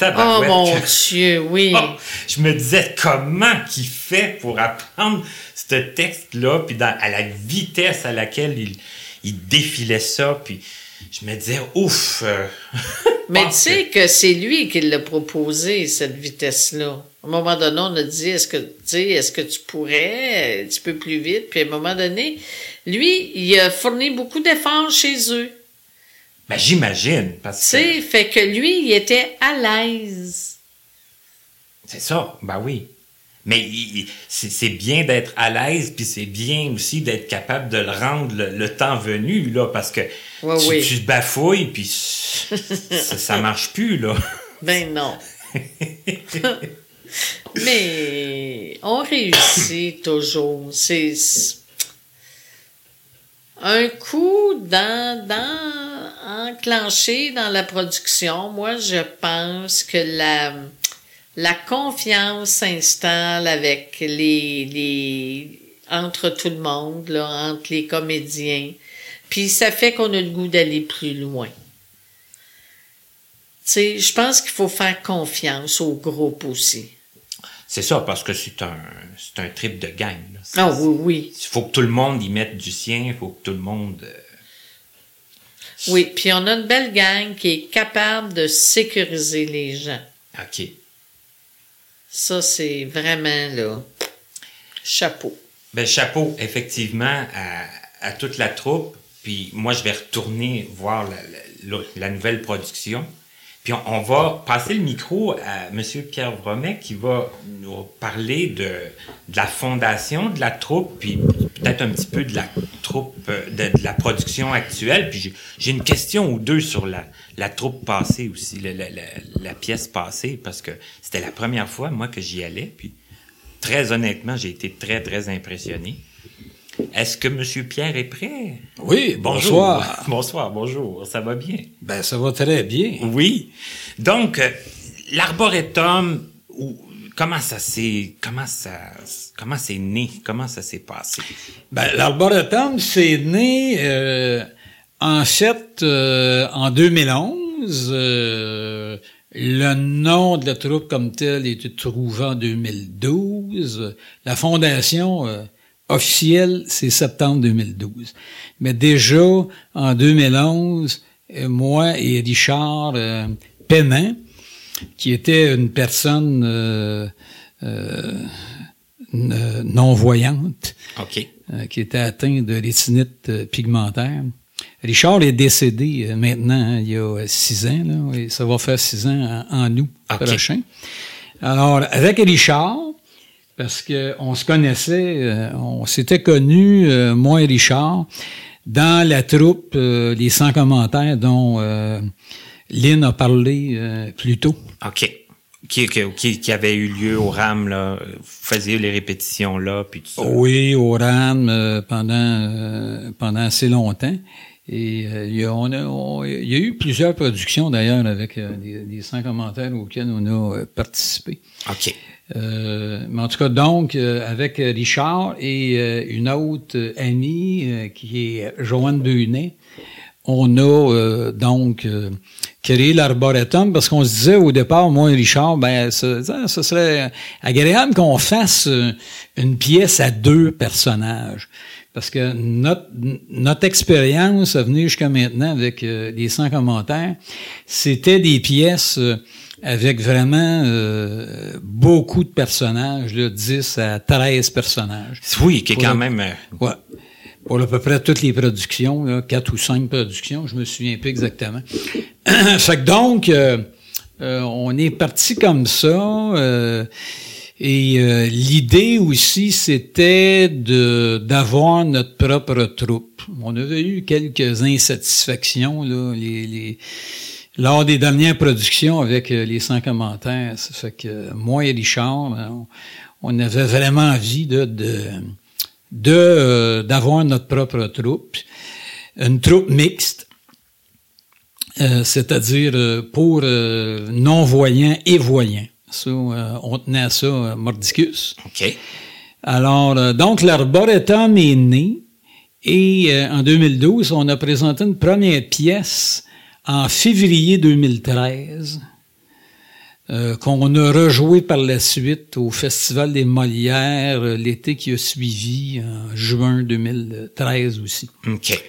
Oh mon Dieu, oui. Oh, je me disais comment qu'il fait pour apprendre ce texte-là, puis dans- à la vitesse à laquelle il, il défilait ça, puis je me disais, ouf. euh, Mais tu sais que c'est lui qui l'a proposé, cette vitesse-là. À un moment donné, on a dit, est-ce que, tu sais, est-ce que tu pourrais un petit peu plus vite? Puis à un moment donné, lui, il a fourni beaucoup d'efforts chez eux. Ben, j'imagine, parce Tu sais, que fait que lui, il était à l'aise. c'est ça, ben oui. Mais c'est bien d'être à l'aise, puis c'est bien aussi d'être capable de le rendre le, le temps venu, là, parce que tu, oui. tu te bafouilles, puis ça, ça marche plus, là. Ben non. Mais on réussit toujours. C'est c'est- un coup dans, dans enclenché dans la production. Moi, je pense que la la confiance s'installe avec les les entre tout le monde là, entre les comédiens. Puis ça fait qu'on a le goût d'aller plus loin. Tu je pense qu'il faut faire confiance au groupe aussi. C'est ça, parce que c'est un, c'est un trip de gang. Ah oui, oui. Il faut que tout le monde y mette du sien, il faut que tout le monde... euh, Oui, puis on a une belle gang qui est capable de sécuriser les gens. OK. Ça, c'est vraiment, là, chapeau. Ben, chapeau, effectivement, à, à toute la troupe. Puis moi, je vais retourner voir la, la- nouvelle production. Puis on, va passer le micro à M. Pierre Vromet qui va nous parler de, de la fondation de la troupe, puis peut-être un petit peu de la troupe, euh, de, de la production actuelle. Puis j'ai- une question ou deux sur la, la troupe passée aussi, la, la- la- la pièce passée, parce que c'était la première fois, moi, que j'y allais. Puis très honnêtement, j'ai été très, très impressionné. Est-ce que M. Pierre est prêt? Oui, Bonjour. bonsoir. Bonsoir, bonjour. Ça va bien? Ben, ça va très bien. Oui. Donc, euh, l'arboretum, ou- comment ça s'est, comment ça, comment c'est né? Comment ça s'est passé? Ben, l'arboretum, c'est né, euh, en fait, euh, en 2011. euh, le nom de la troupe comme tel était trouvé en 2012. La fondation euh, officielle, c'est septembre 2012. Mais déjà, en 2011, euh, moi et Richard euh, Pénin, qui était une personne euh, euh, non-voyante, OK. euh, qui était atteint de rétinite euh, pigmentaire. Richard est décédé euh, maintenant, hein, il y a six ans, là, et ça va faire six ans en, en août prochain. Alors, avec Richard, parce que on se connaissait, euh, on s'était connus, euh, moi et Richard, dans la troupe euh, Les 100 commentaires dont euh, Lynn a parlé euh, plus tôt. OK. Qui, qui, qui avait eu lieu au RAM, là. Vous faisiez les répétitions là, puis tout ça. Oui, au RAM euh, pendant euh, pendant assez longtemps. Et euh, il, y a, on a- on- il y a eu plusieurs productions d'ailleurs avec euh, des, des 100 commentaires auxquels on a euh, participé. OK. Euh, mais en tout cas, donc, euh, avec Richard et euh, une autre amie euh, qui est Joanne Deunet, on a euh, donc euh, créé l'arboretum parce qu'on se disait au départ, moi et Richard, ben, ce, ce serait agréable qu'on fasse euh, une pièce à deux personnages. Parce que notre, notre expérience à venir jusqu'à maintenant avec euh, les 100 commentaires, c'était des pièces euh, avec vraiment euh, beaucoup de personnages, là, 10 à 13 personnages. Oui, qui est quand le- même... euh, Ouais. Pour à peu près toutes les productions, là, quatre ou cinq productions, je me souviens plus exactement. fait que donc, euh, euh, on est parti comme ça. euh, et l'idée aussi, c'était d'avoir notre propre troupe. On avait eu quelques insatisfactions là, lors des dernières productions avec les 100 commentaires. Ça fait que moi et Richard, ben, on, avait vraiment envie de, d'avoir notre propre troupe, une troupe mixte, euh, c'est-à-dire euh, pour euh, non-voyants et voyants. Ça, euh, on tenait à ça, Mordicus. OK. Alors, euh, donc, l'arboretum est né et euh, en 2012, on a présenté une première pièce en février 2013 euh, qu'on a rejoué par la suite au Festival des Molières euh, l'été qui a suivi, en juin 2013 aussi. OK.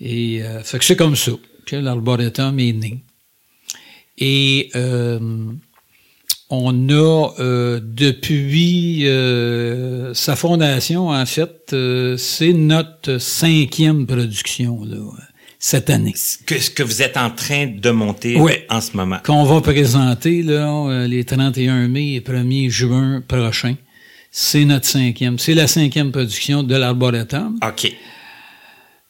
Et euh, fait que c'est comme ça que l'arboretum est né. Et euh, on a euh, depuis euh, sa fondation, en fait, euh, c'est notre cinquième production là, cette année. Que, ce que vous êtes en train de monter Oui. en ce moment. Qu'on va présenter là, euh, les 31 mai et 1er juin prochains. C'est notre cinquième. C'est la cinquième production de l'arboretum. OK.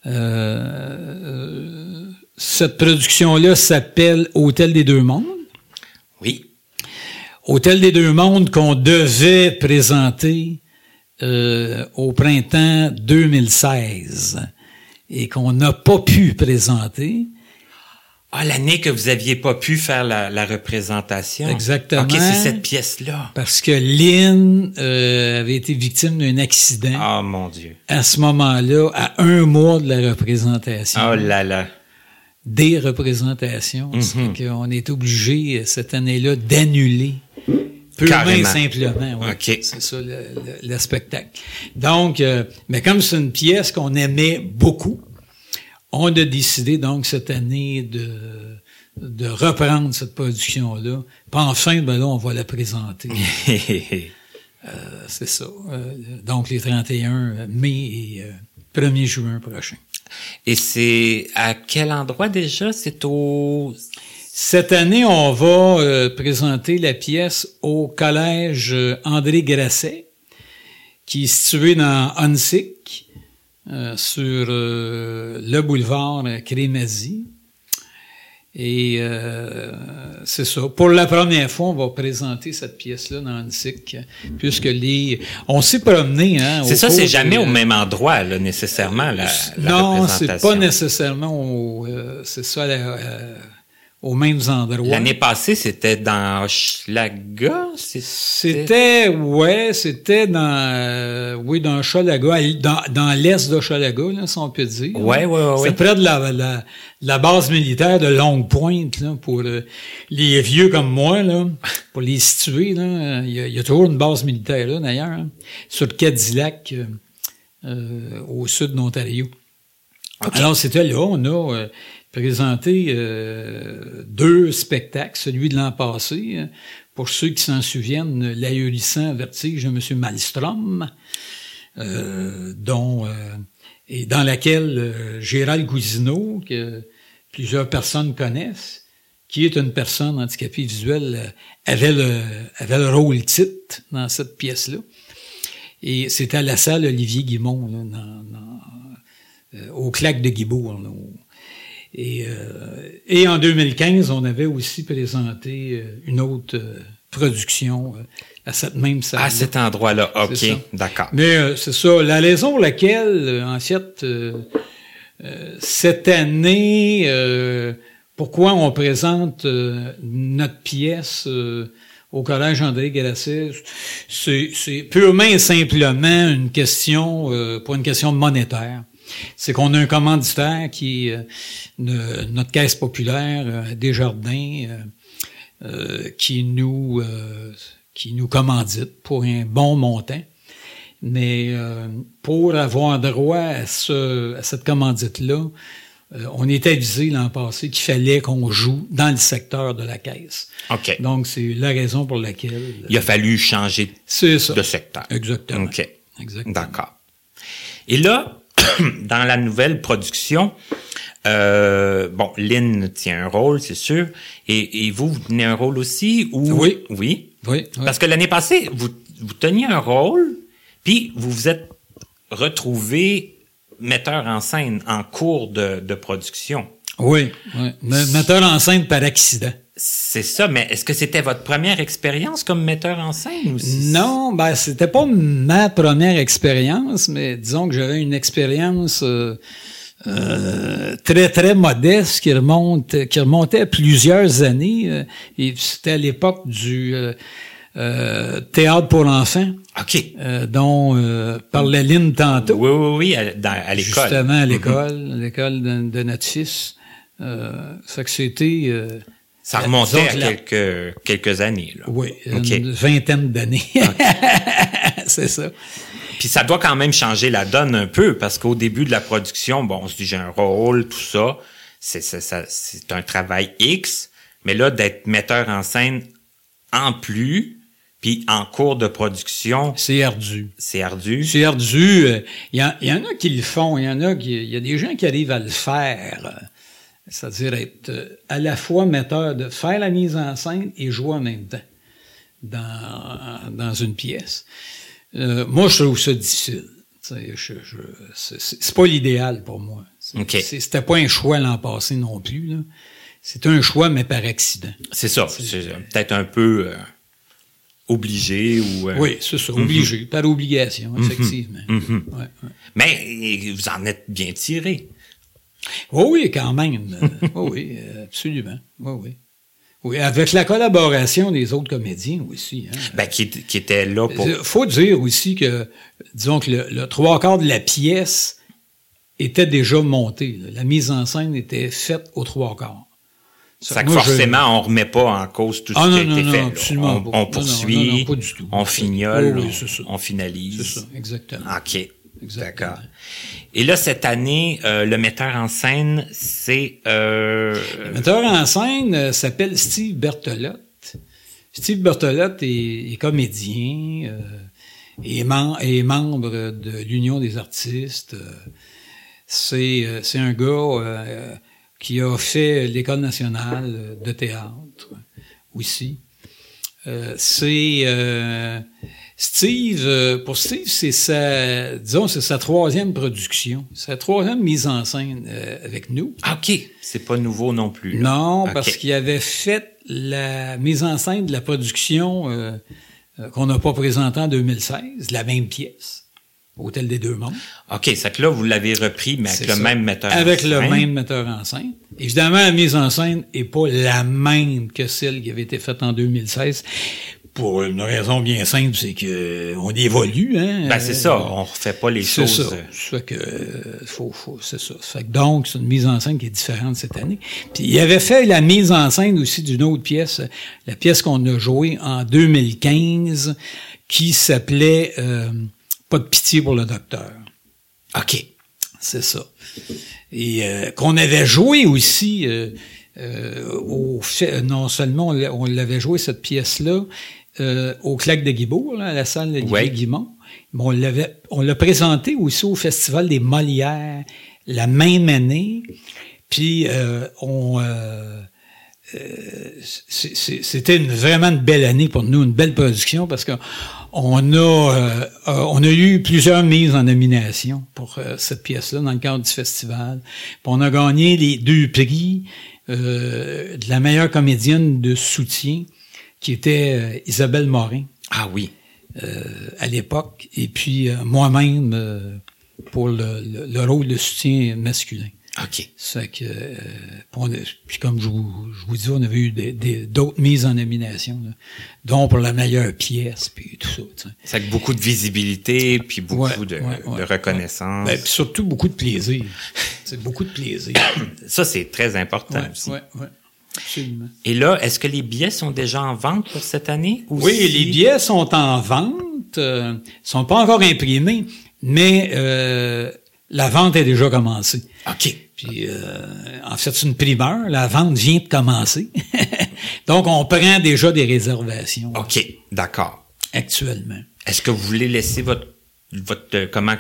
Euh, cette production-là s'appelle Hôtel des Deux Mondes. Oui. Hôtel des Deux Mondes qu'on devait présenter euh, au printemps 2016 et qu'on n'a pas pu présenter. Ah, l'année que vous aviez pas pu faire la, la représentation. Exactement. OK, c'est cette pièce-là. Parce que Lynn euh, avait été victime d'un accident Ah, mon Dieu. à ce moment-là, à un mois de la représentation. Oh là là. Des représentations. Mhm. C'est qu'on est obligé, euh, cette année-là, d'annuler. Purement et simplement. ouais. OK. C'est ça, le, le- le spectacle. Donc, euh, mais comme c'est une pièce qu'on aimait beaucoup, on a décidé donc cette année de, de reprendre cette production-là. Enfin, ben là, on va la présenter. Euh, c'est ça. Euh, donc, les 31 mai et euh, 1er juin prochain. Et c'est à quel endroit déjà? C'est au... Cette année, on va euh, présenter la pièce au collège André Grasset, qui est situé dans Hunsick, euh, sur euh, le boulevard Crémazie. Et c'est ça. Pour la première fois, on va présenter cette pièce-là dans Hunsick, puisque les... On s'est promené, hein. C'est ça, c'est jamais de- au même endroit, là, nécessairement, la, la non, c'est pas nécessairement au, euh, c'est ça, la- euh, aux mêmes endroits. L'année passée, c'était dans Hochelaga? C'était, ouais, c'était dans, euh, oui, dans l- dans, dans l'est là, si on peut dire. Ouais, ouais, ouais, C'est ouais. près de la, la, la base militaire de Longue Pointe, là, pour euh, les vieux comme moi, là, pour les situer, là. Il y a, il y a toujours une base militaire, là, d'ailleurs, hein, sur le Cadillac, euh, euh, au sud de l'Ontario. Alors, c'était là, on a présenté euh, deux spectacles, celui de l'an passé, euh, pour ceux qui s'en souviennent, l'ahurissant vertige de M. Malmstrom, euh, dont, euh, et dans laquelle euh, Gérald Cousineau, que plusieurs personnes connaissent, qui est une personne handicapée visuelle, euh, avait le, avait le rôle titre dans cette pièce-là. Et c'était à la salle Olivier Guimont, là, dans- dans, au claque de Guibourg. Et, euh, et en 2015, on avait aussi présenté euh, une autre euh, production euh, à cette même salle. À cet endroit-là. OK, d'accord. Mais euh, c'est ça. La raison pour laquelle, en fait, euh, euh, cette année, euh, pourquoi on présente euh, notre pièce euh, au Collège André Galasset, c'est c'est purement et simplement une question, euh, pour une question monétaire. C'est qu'on a un commanditaire qui est euh, notre caisse populaire, euh, Desjardins, euh, qui nous qui nous commandite pour un bon montant. Mais pour avoir droit à, ce, à cette commandite-là, on était avisé l'an passé qu'il fallait qu'on joue dans le secteur de la caisse. OK. Donc, c'est la raison pour laquelle... Il a fallu changer ça. de secteur. Exactement. OK. Exactement. D'accord. Et là, dans la nouvelle production, euh, bon, Lynn tient un rôle, c'est sûr. Et, et vous, vous tenez un rôle aussi? Ou... Oui. Oui. Oui, oui. Parce que l'année passée, vous, vous teniez un rôle, puis vous vous êtes retrouvé metteur en scène en cours de, de production. Oui, oui. Me- Metteur en scène par accident. C'est ça, mais est-ce que c'était votre première expérience comme metteur en scène? Ou si- Non, ben c'était pas ma première expérience, mais disons que j'avais une expérience euh, euh, très très modeste qui remonte qui remontait à plusieurs années. euh, et c'était à l'époque du euh, euh, théâtre pour l'enfant, OK. euh, dont euh, parlait Lynn tantôt. Oui, oui, oui, à, dans- à l'école. Mhm. Justement à l'école, à l'école de, de notre fils. Euh, ça que c'était. Ça euh, remontait à quelques, quelques années. Là. Oui, une vingtaine d'années. c'est ça. Puis ça doit quand même changer la donne un peu, parce qu'au début de la production, bon, on se dit j'ai un rôle, tout ça, c'est c'est c'est un travail X, mais là, d'être metteur en scène en plus, puis en cours de production, C'est ardu. c'est ardu. C'est ardu. euh, Il y, en- il y en a qui le font. Il y en a qui, il y a des gens qui arrivent à le faire. C'est-à-dire être euh, à la fois metteur de faire la mise en scène et jouer en même temps dans, dans une pièce. Euh, moi, je trouve ça difficile. Je- je- c'est- c'est c'est pas l'idéal pour moi. C'est- OK. c'est- C'était pas un choix l'an passé non plus. là. C'était un choix, mais par accident. C'est ça. C'est peut-être un peu euh, obligé ou. euh, Oui, c'est ça, obligé, par obligation, effectivement. mhm. Ouais, ouais. Mais vous en êtes bien tiré. Oh oui, quand même. Euh, oh oui, euh, absolument. Oui, oui. Oui, avec la collaboration des autres comédiens aussi. Hein. Ben, qui, qui était là pour. Il faut dire aussi que, disons que le, le trois quarts de la pièce était déjà monté. là. La mise en scène était faite aux trois quarts. Ça que Moi, je- forcément, on remet pas en cause tout ce Ah qui a non, été non, fait. absolument On, pas. on poursuit, non, non, pas du tout. on fignole, Oui, ça. on, finalise. C'est ça, exactement. OK. D'accord. Et là, cette année, euh, le metteur en scène, c'est... Euh, Le metteur en scène euh, s'appelle Steve Bertolotte. Steve Bertolotte est, est comédien, euh, est, mem- est membre de l'Union des artistes. c'est, un gars qui a fait l'École nationale de théâtre aussi. C'est euh, Steve, euh, pour Steve, c'est sa, disons, c'est sa troisième production, sa troisième mise en scène euh, avec nous. ah, OK. C'est pas nouveau non plus. là. Non, parce qu'il avait fait la mise en scène de la production euh, euh, qu'on n'a pas présentée en 2016, la même pièce, Hôtel des Deux Mondes. OK, c'est que là, vous l'avez repris, mais avec le ça. même metteur en Avec le scène. même metteur en scène. Évidemment, la mise en scène est pas la même que celle qui avait été faite en 2016. Pour une raison bien simple, c'est que on évolue, hein. Ben, c'est ça. On refait pas les C'est choses. ça. euh, Ça fait que, euh, faut, faut, c'est ça. Ça fait que donc, c'est une mise en scène qui est différente cette année. Puis, il avait fait la mise en scène aussi d'une autre pièce, euh, la pièce qu'on a jouée en 2015, qui s'appelait euh, Pas de pitié pour le docteur. OK. C'est ça. Et euh, qu'on avait joué aussi, euh, euh, au fait, non seulement on l'avait joué cette pièce-là euh, au Claque de Guibourg, là, à la salle de Ouais. Guimont, on l'avait, on l'a présenté aussi au Festival des Molières la même année. Puis euh, on euh, euh, c'était une, vraiment une belle année pour nous, une belle production parce que on a on a eu plusieurs mises en nomination pour cette pièce-là dans le cadre du festival. Puis on a gagné les deux prix euh, de la meilleure comédienne de soutien qui était euh, Isabelle Morin Ah oui. euh, à l'époque et puis euh, moi-même euh, pour le, le- le rôle de soutien masculin. OK. Ça fait que, puis on a- puis comme je vous, je vous dis, on avait eu d'autres mises en nomination, là, dont pour la meilleure pièce, puis tout ça. tu sais. C'est avec beaucoup de visibilité, puis beaucoup Ouais, de, ouais, de ouais, reconnaissance. Ben, puis surtout beaucoup de plaisir. C'est beaucoup de plaisir. Ça, c'est très important Ouais, aussi. Absolument. Et là, est-ce que les billets sont déjà en vente pour cette année? ou Oui, si- les billets sont en vente, euh, sont pas encore imprimés, mais euh, la vente est déjà commencée. OK. Puis, euh, en fait, c'est une primeur. La vente vient de commencer. Donc, on prend déjà des réservations OK. D'accord. actuellement. Est-ce que vous voulez laisser votre, votre euh, comment,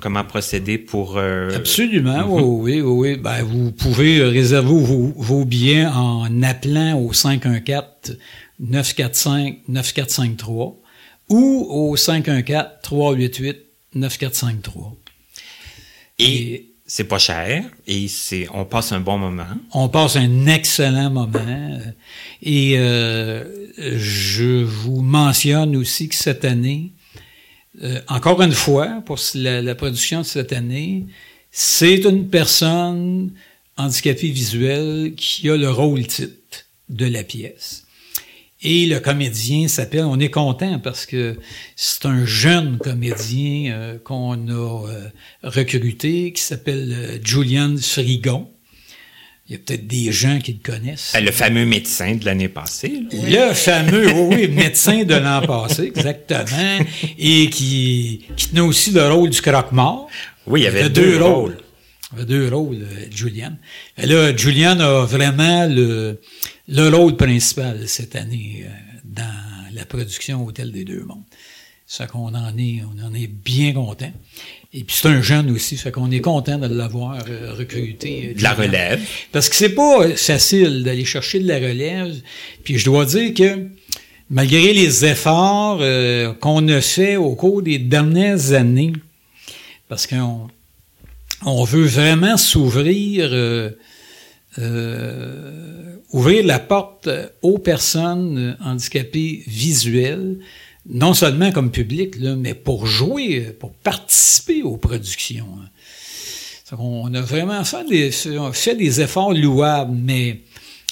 comment procéder pour, euh, Absolument, oui, oui, oui, oui. Ben, vous pouvez euh, réserver vos, vos billets en appelant au 514-945-9453 ou au 514-388-9453. et c'est pas cher et c'est, on passe un bon moment. On passe un excellent moment. Et euh, je vous mentionne aussi que cette année, euh, encore une fois, pour la, production de cette année, c'est une personne handicapée visuelle qui a le rôle titre de la pièce. Et le comédien s'appelle, on est content parce que c'est un jeune comédien euh, qu'on a euh, recruté qui s'appelle Julian Frigon. Il y a peut-être des gens qui le connaissent. Le fameux médecin de l'année passée. Le fameux, oui, oui, médecin de l'an passé, exactement, et qui, qui tenait aussi le rôle du croque-mort. Oui, il y avait deux, rôles. Il y avait deux rôles, euh, Julian. Et là, Julian a vraiment le, le rôle principal cette année euh, dans la production Hôtel des Deux Mondes. Ça qu'on en est, on en est bien content. Et puis c'est un jeune aussi, fait qu'on est content de l'avoir euh, recruté. Euh, de la relève. Parce que c'est pas facile d'aller chercher de la relève. Puis je dois dire que malgré les efforts euh, qu'on a fait au cours des dernières années, parce qu'on on veut vraiment s'ouvrir, ouvrir la porte aux personnes handicapées visuelles non seulement comme public, là, mais pour jouer, pour participer aux productions. Hein. On a vraiment fait des, fait des efforts louables, mais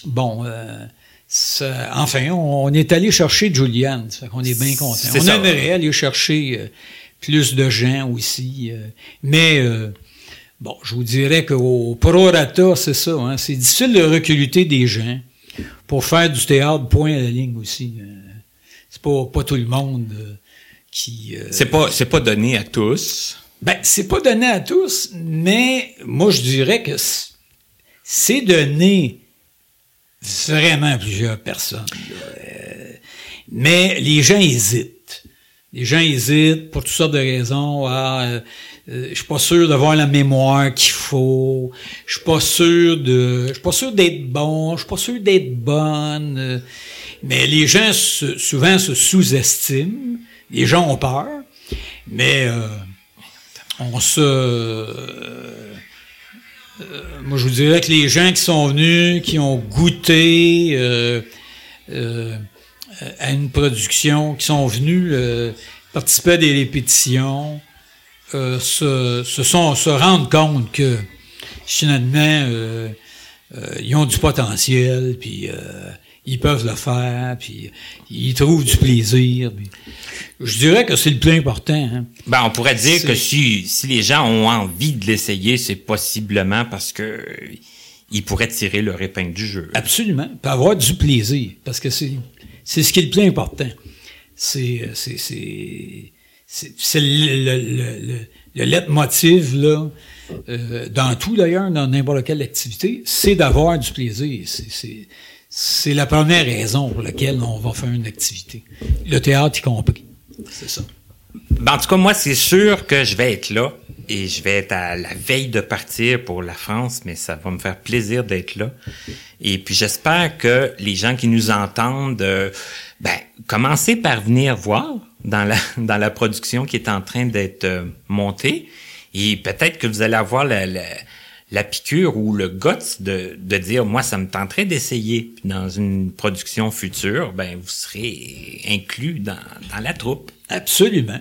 bon, euh, enfin, on, est allé chercher Julian, ça qu'on est bien content. On aimerait aller chercher euh, plus de gens aussi, euh, mais bon, je vous dirais qu'au prorata, c'est ça, hein, c'est difficile de recruter des gens pour faire du théâtre point à la ligne aussi c'est pas, pas tout le monde euh, qui. Euh, c'est pas c'est pas donné à tous. Ben c'est pas donné à tous, mais moi je dirais que c'est donné vraiment à plusieurs personnes. Euh, mais les gens hésitent. Les gens hésitent pour toutes sortes de raisons. Ah, je suis pas sûr d'avoir la mémoire qu'il faut. Je suis pas sûr de, je suis pas sûr d'être bon. Je suis pas sûr d'être bonne. Mais les gens souvent se sous-estiment. Les gens ont peur. Mais euh, on se... Euh, moi, je vous dirais que les gens qui sont venus, qui ont goûté euh, à une production, qui sont venus participer à des répétitions, se, se, sont, se rendent compte que finalement, ils ont du potentiel, puis ils peuvent le faire, puis ils trouvent du plaisir. je dirais que c'est le plus important. Hein. Ben, on pourrait dire que si, si les gens ont envie de l'essayer, c'est possiblement parce que ils pourraient tirer leur épingle du jeu. Absolument. Puis avoir du plaisir, parce que c'est c'est ce qui est le plus important. C'est c'est c'est c'est le, le, le, le leitmotiv là euh, dans tout d'ailleurs dans n'importe quelle activité, c'est d'avoir du plaisir. C'est c'est la première raison pour laquelle on va faire une activité. Le théâtre y compris. C'est ça. Ben, en tout cas, moi, c'est sûr que je vais être là et je vais être à la veille de partir pour la France, mais ça va me faire plaisir d'être là. Et puis, j'espère que les gens qui nous entendent, euh, ben, commencez par venir voir dans la, dans la production qui est en train d'être euh, montée. Et peut-être que vous allez avoir la, la la piqûre ou le guts de, de dire moi ça me tenterait d'essayer dans une production future, ben vous serez inclus dans, dans la troupe. Absolument.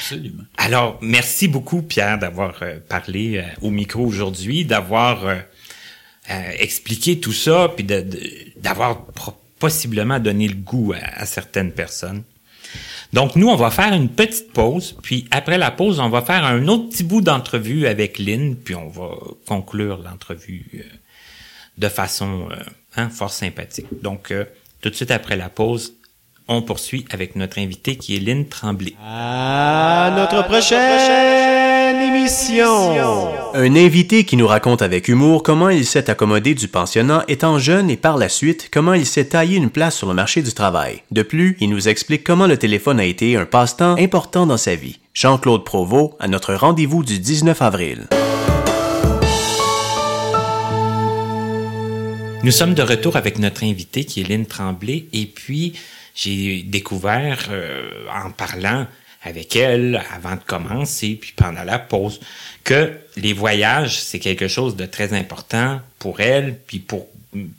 Absolument. Alors, merci beaucoup, Pierre, d'avoir euh, parlé euh, au micro aujourd'hui, d'avoir euh, expliqué tout ça, puis d'avoir possiblement donné le goût à certaines personnes. Donc, nous, on va faire une petite pause, puis après la pause, on va faire un autre petit bout d'entrevue avec Lynn, puis on va conclure l'entrevue euh, de façon euh, hein, fort sympathique. Donc, euh, tout de suite après la pause, on poursuit avec notre invité qui est Lynn Tremblay. À notre prochaine émission. Un invité qui nous raconte avec humour comment il s'est accommodé du pensionnat étant jeune et par la suite comment il s'est taillé une place sur le marché du travail. De plus, il nous explique comment le téléphone a été un passe-temps important dans sa vie. Jean-Claude Provost à notre rendez-vous du 19 avril. Nous sommes de retour avec notre invité qui est Lynn Tremblay et puis j'ai découvert euh, en parlant avec elle avant de commencer, puis pendant la pause, que les voyages, c'est quelque chose de très important pour elle, puis pour,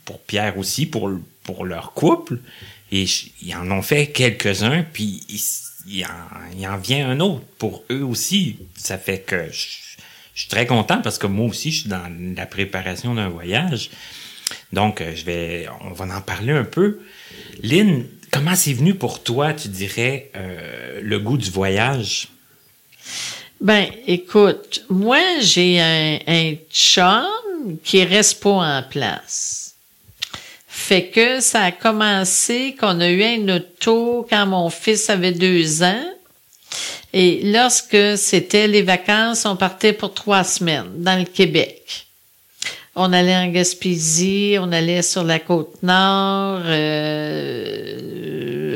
pour Pierre aussi, pour, pour leur couple. Et ils en ont fait quelques-uns, puis il, en, en vient un autre pour eux aussi. Ça fait que je, je, suis très content parce que moi aussi, je suis dans la préparation d'un voyage. Donc, je vais, on va en parler un peu. Lynn, Comment c'est venu pour toi, tu dirais, euh, le goût du voyage? Ben, écoute, moi, j'ai un, un chum qui restent pas en place. Fait que ça a commencé qu'on a eu un auto quand mon fils avait deux ans. Et lorsque c'était les vacances, on partait pour trois semaines dans le Québec. On allait en Gaspésie, on allait sur la côte nord, euh,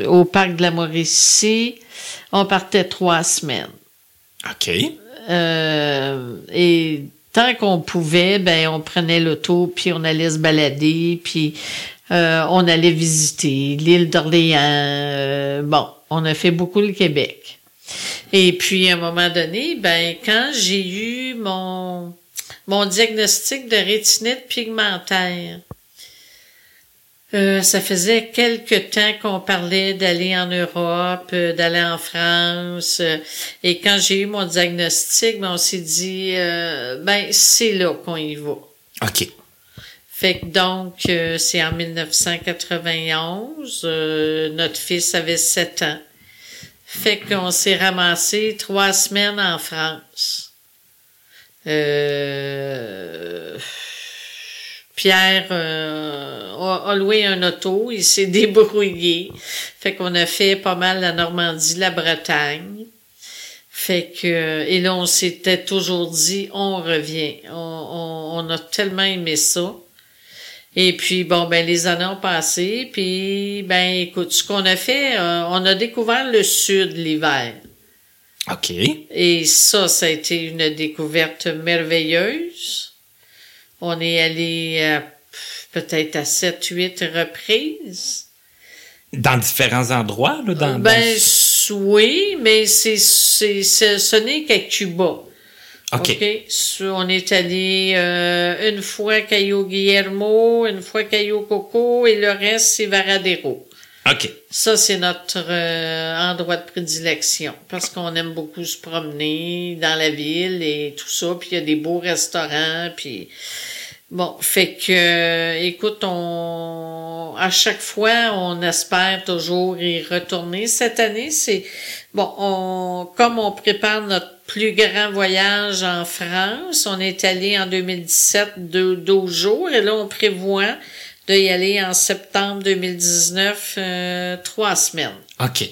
au parc de la Mauricie. On partait trois semaines. OK. Euh, et tant qu'on pouvait, ben on prenait l'auto, puis on allait se balader, puis euh, on allait visiter l'île d'Orléans. Bon, on a fait beaucoup le Québec. Et puis à un moment donné, ben quand j'ai eu mon mon diagnostic de rétinite pigmentaire. Euh, ça faisait quelque temps qu'on parlait d'aller en Europe, euh, d'aller en France. Euh, et quand j'ai eu mon diagnostic, ben, on s'est dit, ben c'est là qu'on y va. OK. Fait que donc, c'est en 1991. notre fils avait sept ans. Fait qu'on s'est ramassé trois semaines en France. Euh, Pierre euh, a, loué un auto, il s'est débrouillé. Fait qu'on a fait pas mal la Normandie, la Bretagne. Fait que et là on s'était toujours dit on revient. On, on, a tellement aimé ça. Et puis bon ben les années ont passé, puis ben écoute ce qu'on a fait, euh, on a découvert le sud l'hiver. OK. Et ça, ça a été une découverte merveilleuse. On est allé peut-être à sept, huit reprises. Dans différents endroits, là, dans, ben, oui, mais c'est, c'est, ce n'est qu'à Cuba. OK. On est allé euh, une fois à Cayo Guillermo, une fois à Cayo Coco, et le reste, c'est Varadero. OK. Ça, c'est notre euh, endroit de prédilection parce qu'on aime beaucoup se promener dans la ville et tout ça. Puis il y a des beaux restaurants. Puis bon, fait que, écoute, on à chaque fois, on espère toujours y retourner. Cette année, c'est bon, on comme on prépare notre plus grand voyage en France, on est allé en 2017 de 12 jours et là, on prévoit de y aller en septembre 2019, euh, trois semaines. OK.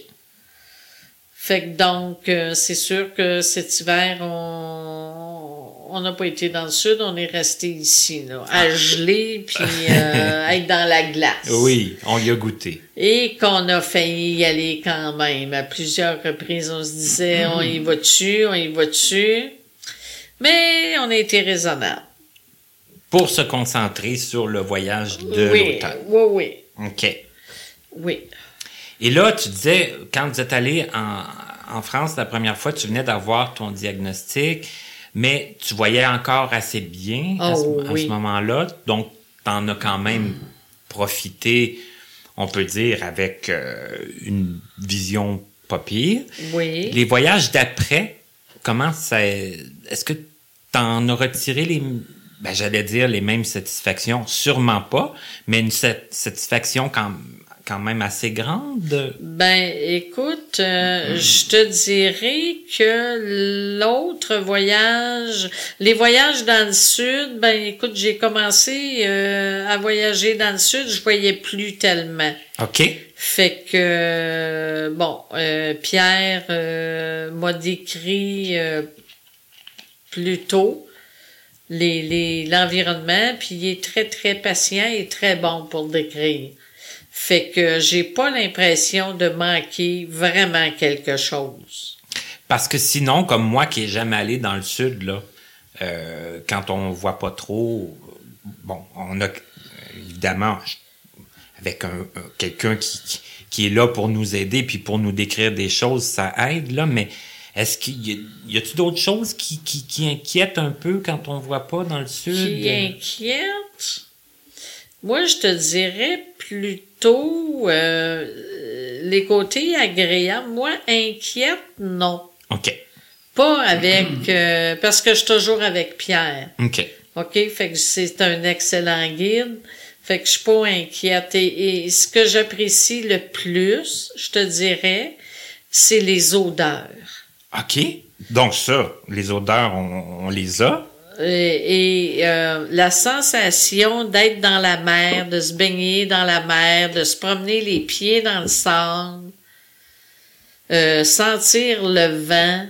Fait que donc, euh, c'est sûr que cet hiver, on n'a pas été dans le sud, on est resté ici, là, à ah. geler, puis euh, être dans la glace. Oui, on y a goûté. Et qu'on a failli y aller quand même. À plusieurs reprises, on se disait, on y va dessus, on y va dessus. Mais on a été raisonnable pour se concentrer sur le voyage de oui, Oui, oui. OK. Oui. Et là, tu disais, quand vous êtes allé en, en France la première fois, tu venais d'avoir ton diagnostic, mais tu voyais encore assez bien à ce, oh, moment-là. Donc, tu en as quand même profité, on peut dire, avec euh, une vision pas pire. Oui. Les voyages d'après, comment ça... Est-ce que tu en as retiré les ben, j'allais dire les mêmes satisfactions, sûrement pas, mais une satisfaction quand, quand même assez grande. Ben, écoute, euh, je te dirais que l'autre voyage, les voyages dans le sud, ben, écoute, j'ai commencé euh, à voyager dans le sud, je voyais plus tellement. OK. Fait que, bon, euh, Pierre m'a décrit plus tôt l'environnement, puis il est très, très patient et très bon pour décrire. Fait que j'ai pas l'impression de manquer vraiment quelque chose. Parce que sinon, comme moi qui n'ai jamais allé dans le sud, là, euh, quand on voit pas trop, bon, on a évidemment avec un, quelqu'un qui, qui, est là pour nous aider puis pour nous décrire des choses, ça aide là, mais est-ce qu'il y a, t il d'autres choses qui, qui, qui, inquiètent un peu quand on voit pas dans le sud? Qui inquiètent? Moi, je te dirais plutôt euh, les côtés agréables. Moi, inquiète, non. OK. Pas avec... Euh, parce que je suis toujours avec Pierre. OK. OK? Fait que c'est un excellent guide. Fait que je suis pas inquiète. et ce que j'apprécie le plus, je te dirais, c'est les odeurs. OK. Donc ça, les odeurs, on, les a. Et, et, euh, la sensation d'être dans la mer, de se baigner dans la mer, de se promener les pieds dans le sable, euh, sentir le vent,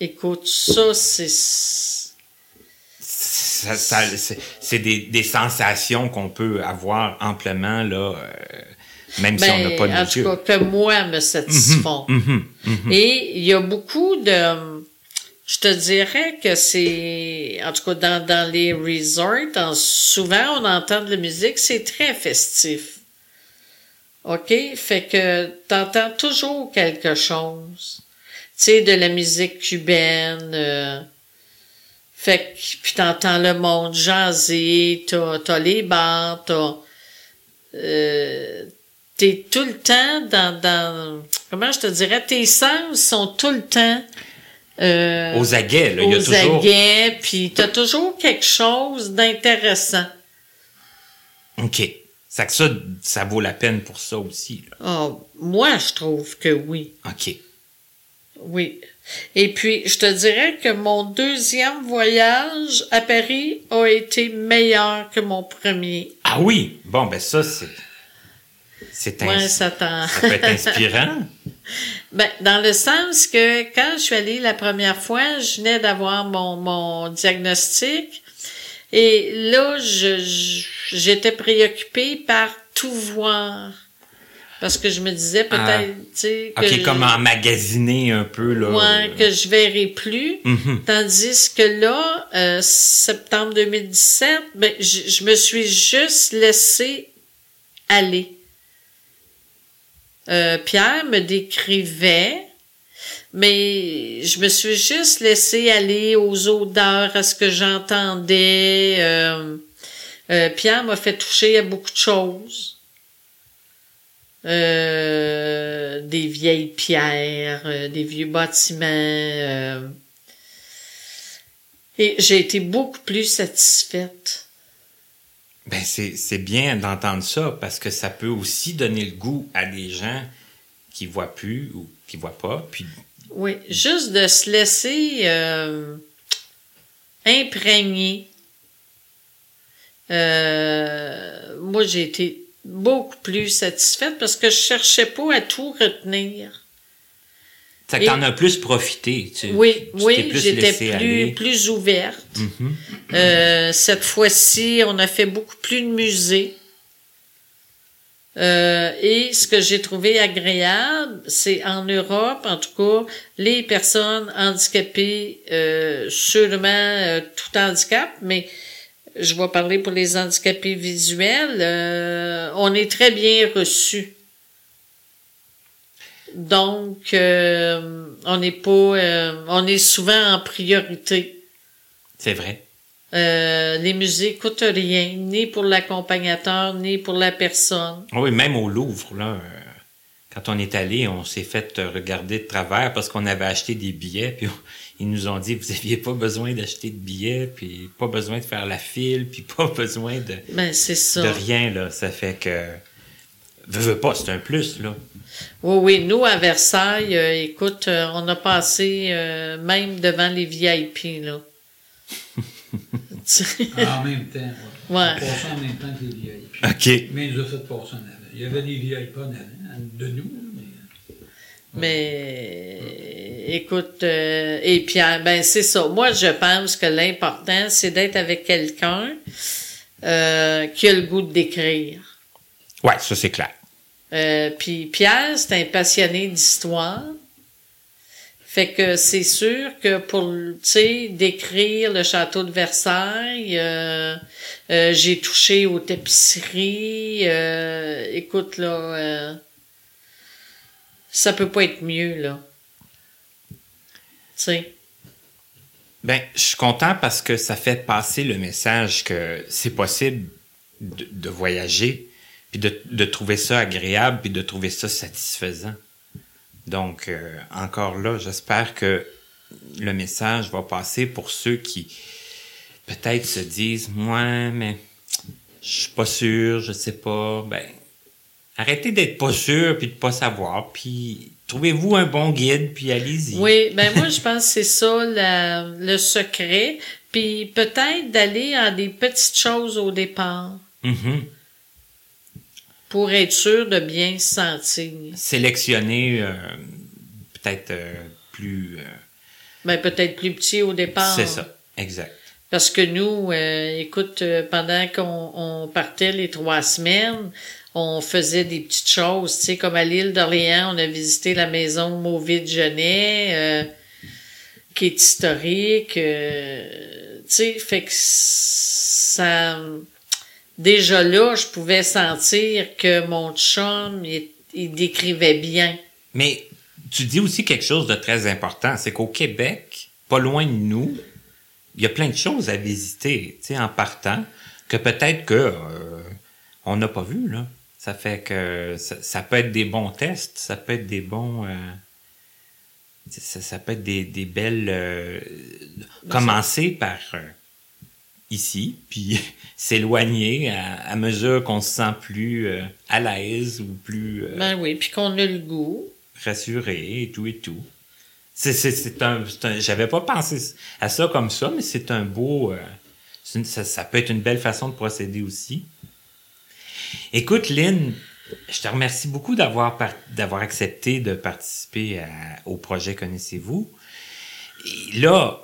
écoute, ça, c'est... Ça, ça, c'est des, des, sensations qu'on peut avoir amplement, là, euh, même si on n'a pas de En tout cas, que moi me satisfont. Mm -hmm, mm -hmm. Et il y a beaucoup de je te dirais que c'est, en tout cas dans, dans les resorts, souvent on entend de la musique, c'est très festif. OK? Fait que t'entends toujours quelque chose. Tu sais, de la musique cubaine. Euh, fait que, puis t'entends le monde jaser, t'as, t'as les bars, t'as... Euh, t'es tout le temps dans, dans... Comment je te dirais? Tes sens sont tout le temps euh, aux aguets, là, il y a aux toujours... aguets, puis t'as toujours quelque chose d'intéressant. OK. Ça, ça, ça vaut la peine pour ça aussi. Là. Oh, moi, je trouve que oui. OK. Oui. Et puis, je te dirais que mon deuxième voyage à Paris a été meilleur que mon premier. Ah oui? Bon, ben ça, c'est... C'est ouais, ça, ça peut être inspirant. ben, dans le sens que quand je suis allée la première fois, je venais d'avoir mon, mon diagnostic. Et là, je, j'étais préoccupée par tout voir. Parce que je me disais peut-être, ah, tu sais... Comme emmagasiner un peu, là. Ouais, que je verrai plus. Mm -hmm. Tandis que là, euh, septembre 2017, ben, je, je me suis juste laissée aller. Euh, Pierre me décrivait, mais je me suis juste laissée aller aux odeurs, à ce que j'entendais. Euh, euh, Pierre m'a fait toucher à beaucoup de choses. Des vieilles pierres, des vieux bâtiments. et j'ai été beaucoup plus satisfaite. Ben, c'est, bien d'entendre ça parce que ça peut aussi donner le goût à des gens qui voient plus ou qui voient pas. Puis... Oui, juste de se laisser euh, imprégner. Euh, moi, j'ai été beaucoup plus satisfaite parce que je cherchais pas à tout retenir. Ça que t'en as plus profité, tu Oui, tu oui, plus j'étais plus, ouverte. Mhm. Euh, cette fois-ci, on a fait beaucoup plus de musées. Euh, et ce que j'ai trouvé agréable, c'est en Europe, en tout cas, les personnes handicapées, euh, sûrement euh, tout handicap, mais je vais parler pour les handicapés visuels, on est très bien reçus. Donc, euh, on n'est pas, euh, on est souvent en priorité. C'est vrai. Euh, les musées coûtent rien, ni pour l'accompagnateur, ni pour la personne. Oui, même au Louvre, là, quand on est allé, on s'est fait regarder de travers parce qu'on avait acheté des billets, puis on- ils nous ont dit, vous aviez pas besoin d'acheter de billets, puis pas besoin de faire la file, puis pas besoin de, Ben, ça. de rien, là. Ça fait que... Veux, veux pas, c'est un plus, là. Oui, oui, nous, à Versailles, euh, écoute, euh, on a passé euh, même devant les VIP, là. En même temps, ouais. Ouais. On en même temps que les VIP. OK. Mais il nous a fait passer en avant. Il y avait des VIP en avant, de nous, mais... mais écoute, euh, et puis, ah, ben, c'est ça. Moi, je pense que l'important, c'est d'être avec quelqu'un euh, qui a le goût de décrire. Ouais, ça, c'est clair. Euh, puis Pierre, c'est un passionné d'histoire. Fait que c'est sûr que pour, tu décrire le château de Versailles, euh, euh, j'ai touché aux tapisseries. écoute, là, ça peut pas être mieux, là. Tu. Ben, je suis content parce que ça fait passer le message que c'est possible de voyager, puis de, de trouver ça agréable, puis de trouver ça satisfaisant. Donc, euh, encore là, j'espère que le message va passer pour ceux qui peut-être se disent, moi, mais je suis pas sûr, je sais pas. Ben, arrêtez d'être pas sûr, puis de pas savoir, puis trouvez-vous un bon guide, puis allez-y. Oui, ben moi, je pense que c'est ça la- le secret. Puis peut-être d'aller à des petites choses au départ Mhm. Pour être sûr de bien se sentir. Sélectionner euh, peut-être euh, plus... euh, Ben, peut-être plus petit au départ. c'est ça, exact. Parce que nous, euh, écoute, euh, pendant qu'on on partait les trois semaines, on faisait des petites choses, tu sais, comme à l'île d'Orléans, on a visité la maison Mauvais de Genet, euh, qui est historique, euh, tu sais, fait que ça... Déjà là, je pouvais sentir que mon chum, il, il décrivait bien. Mais tu dis aussi quelque chose de très important, c'est qu'au Québec, pas loin de nous, il y a plein de choses à visiter, tu sais, en partant, que peut-être que euh, on n'a pas vu, là. Ça fait que ça, ça peut être des bons tests, ça peut être des bons... euh, ça, ça peut être des, des belles... euh, commencer par ici, puis s'éloigner à, à mesure qu'on se sent plus euh, à l'aise ou plus... euh, Ben oui, puis qu'on a le goût. rassuré et tout et tout. C'est, c'est, c'est un, j'avais pas pensé à ça comme ça, mais c'est un beau, euh, une- ça, ça peut être une belle façon de procéder aussi. Écoute, Lynn, je te remercie beaucoup d'avoir, accepté de participer à- au projet Connaissez-vous. Et là,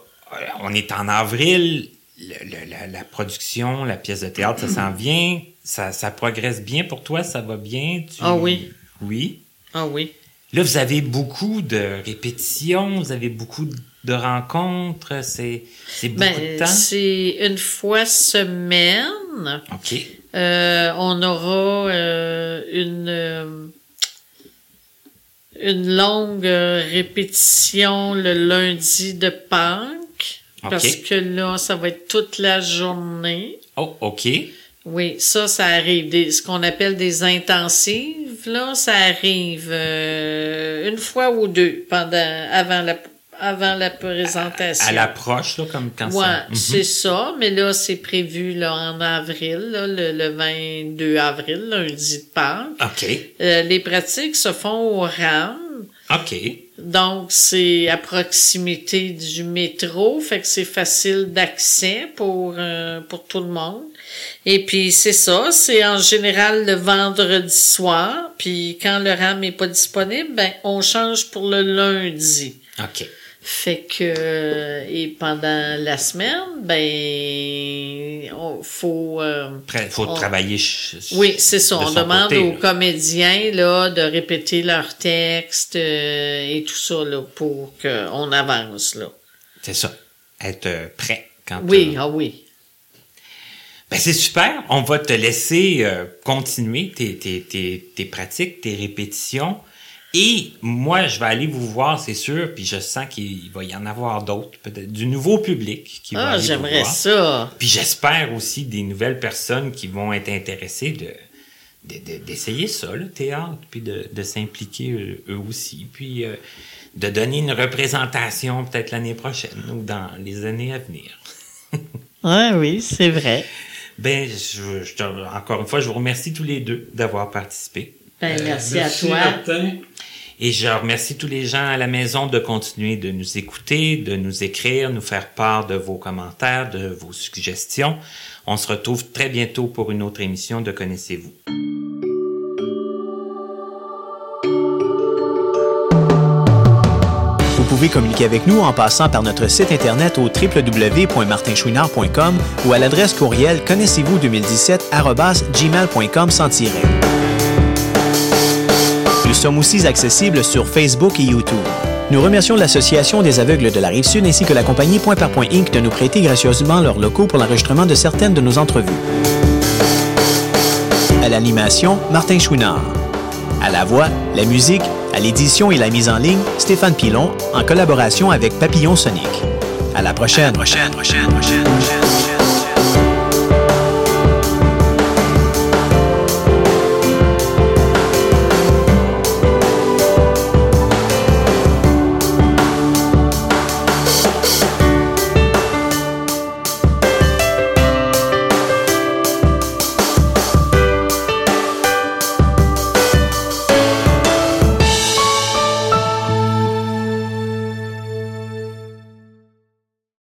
on est en avril, le- le- la, la production, la pièce de théâtre, ça s'en vient, ça, ça progresse bien pour toi, ça va bien? Tu- Ah oui. Oui. Ah oui. Là, vous avez beaucoup de répétitions, vous avez beaucoup de rencontres, c'est, c'est beaucoup de Ben, temps. c'est une fois semaine. OK. Euh, on aura euh, une euh, une longue répétition le lundi de Pâques. Parce que là, ça va être toute la journée. Oh, OK. Oui, ça, ça arrive. Des, ce qu'on appelle des intensives, là, ça arrive euh, une fois ou deux pendant avant la avant la présentation. À l'approche, là, comme quand Ouais, ça... Mhm. c'est ça, mais là, c'est prévu là, en avril, là, le, le 22 avril, lundi de Pâques. OK. Euh, les pratiques se font au RAM, OK. Donc c'est à proximité du métro, fait que c'est facile d'accès pour, euh, pour tout le monde. Et puis c'est ça, c'est en général le vendredi soir, puis quand le RAM est pas disponible, ben on change pour le lundi. OK. Fait que euh, et pendant la semaine, ben on faut euh, faut on- travailler... oui, c'est ça. de On demande côté, aux là. comédiens là de répéter leurs textes euh, et tout ça là pour qu'on avance là. C'est ça. Être euh, prêt quand Oui, ah oui. Ben, c'est super. On va te laisser euh, continuer tes, tes, tes, tes pratiques, tes répétitions. Et moi, je vais aller vous voir, c'est sûr, puis je sens qu'il va y en avoir d'autres, peut-être du nouveau public qui va Ah, j'aimerais voir. ça. Puis j'espère aussi des nouvelles personnes qui vont être intéressées de de- de- d'essayer ça, le théâtre, puis de, de s'impliquer eux, eux aussi, puis euh, de donner une représentation peut-être l'année prochaine ou dans les années à venir. Ah oui, c'est vrai. Ben, je, je te- encore une fois, je vous remercie tous les deux d'avoir participé. Ben, Euh, merci, à toi. Martin. Et je remercie tous les gens à la maison de continuer de nous écouter, de nous écrire, nous faire part de vos commentaires, de vos suggestions. On se retrouve très bientôt pour une autre émission de Connaissez-vous. Vous pouvez communiquer avec nous en passant par notre site internet au www.martinchouinard.com ou à l'adresse courriel connaissez-vous 2017 gmail.com sans tiret. Nous sommes aussi accessibles sur Facebook et YouTube. Nous remercions l'Association des aveugles de la Rive-Sud ainsi que la compagnie Point par Point Inc. de nous prêter gracieusement leurs locaux pour l'enregistrement de certaines de nos entrevues. À l'animation, Martin Chouinard. À la voix, la musique, à l'édition et la mise en ligne, Stéphane Pilon, en collaboration avec Papillon Sonic. À la prochaine. prochaine.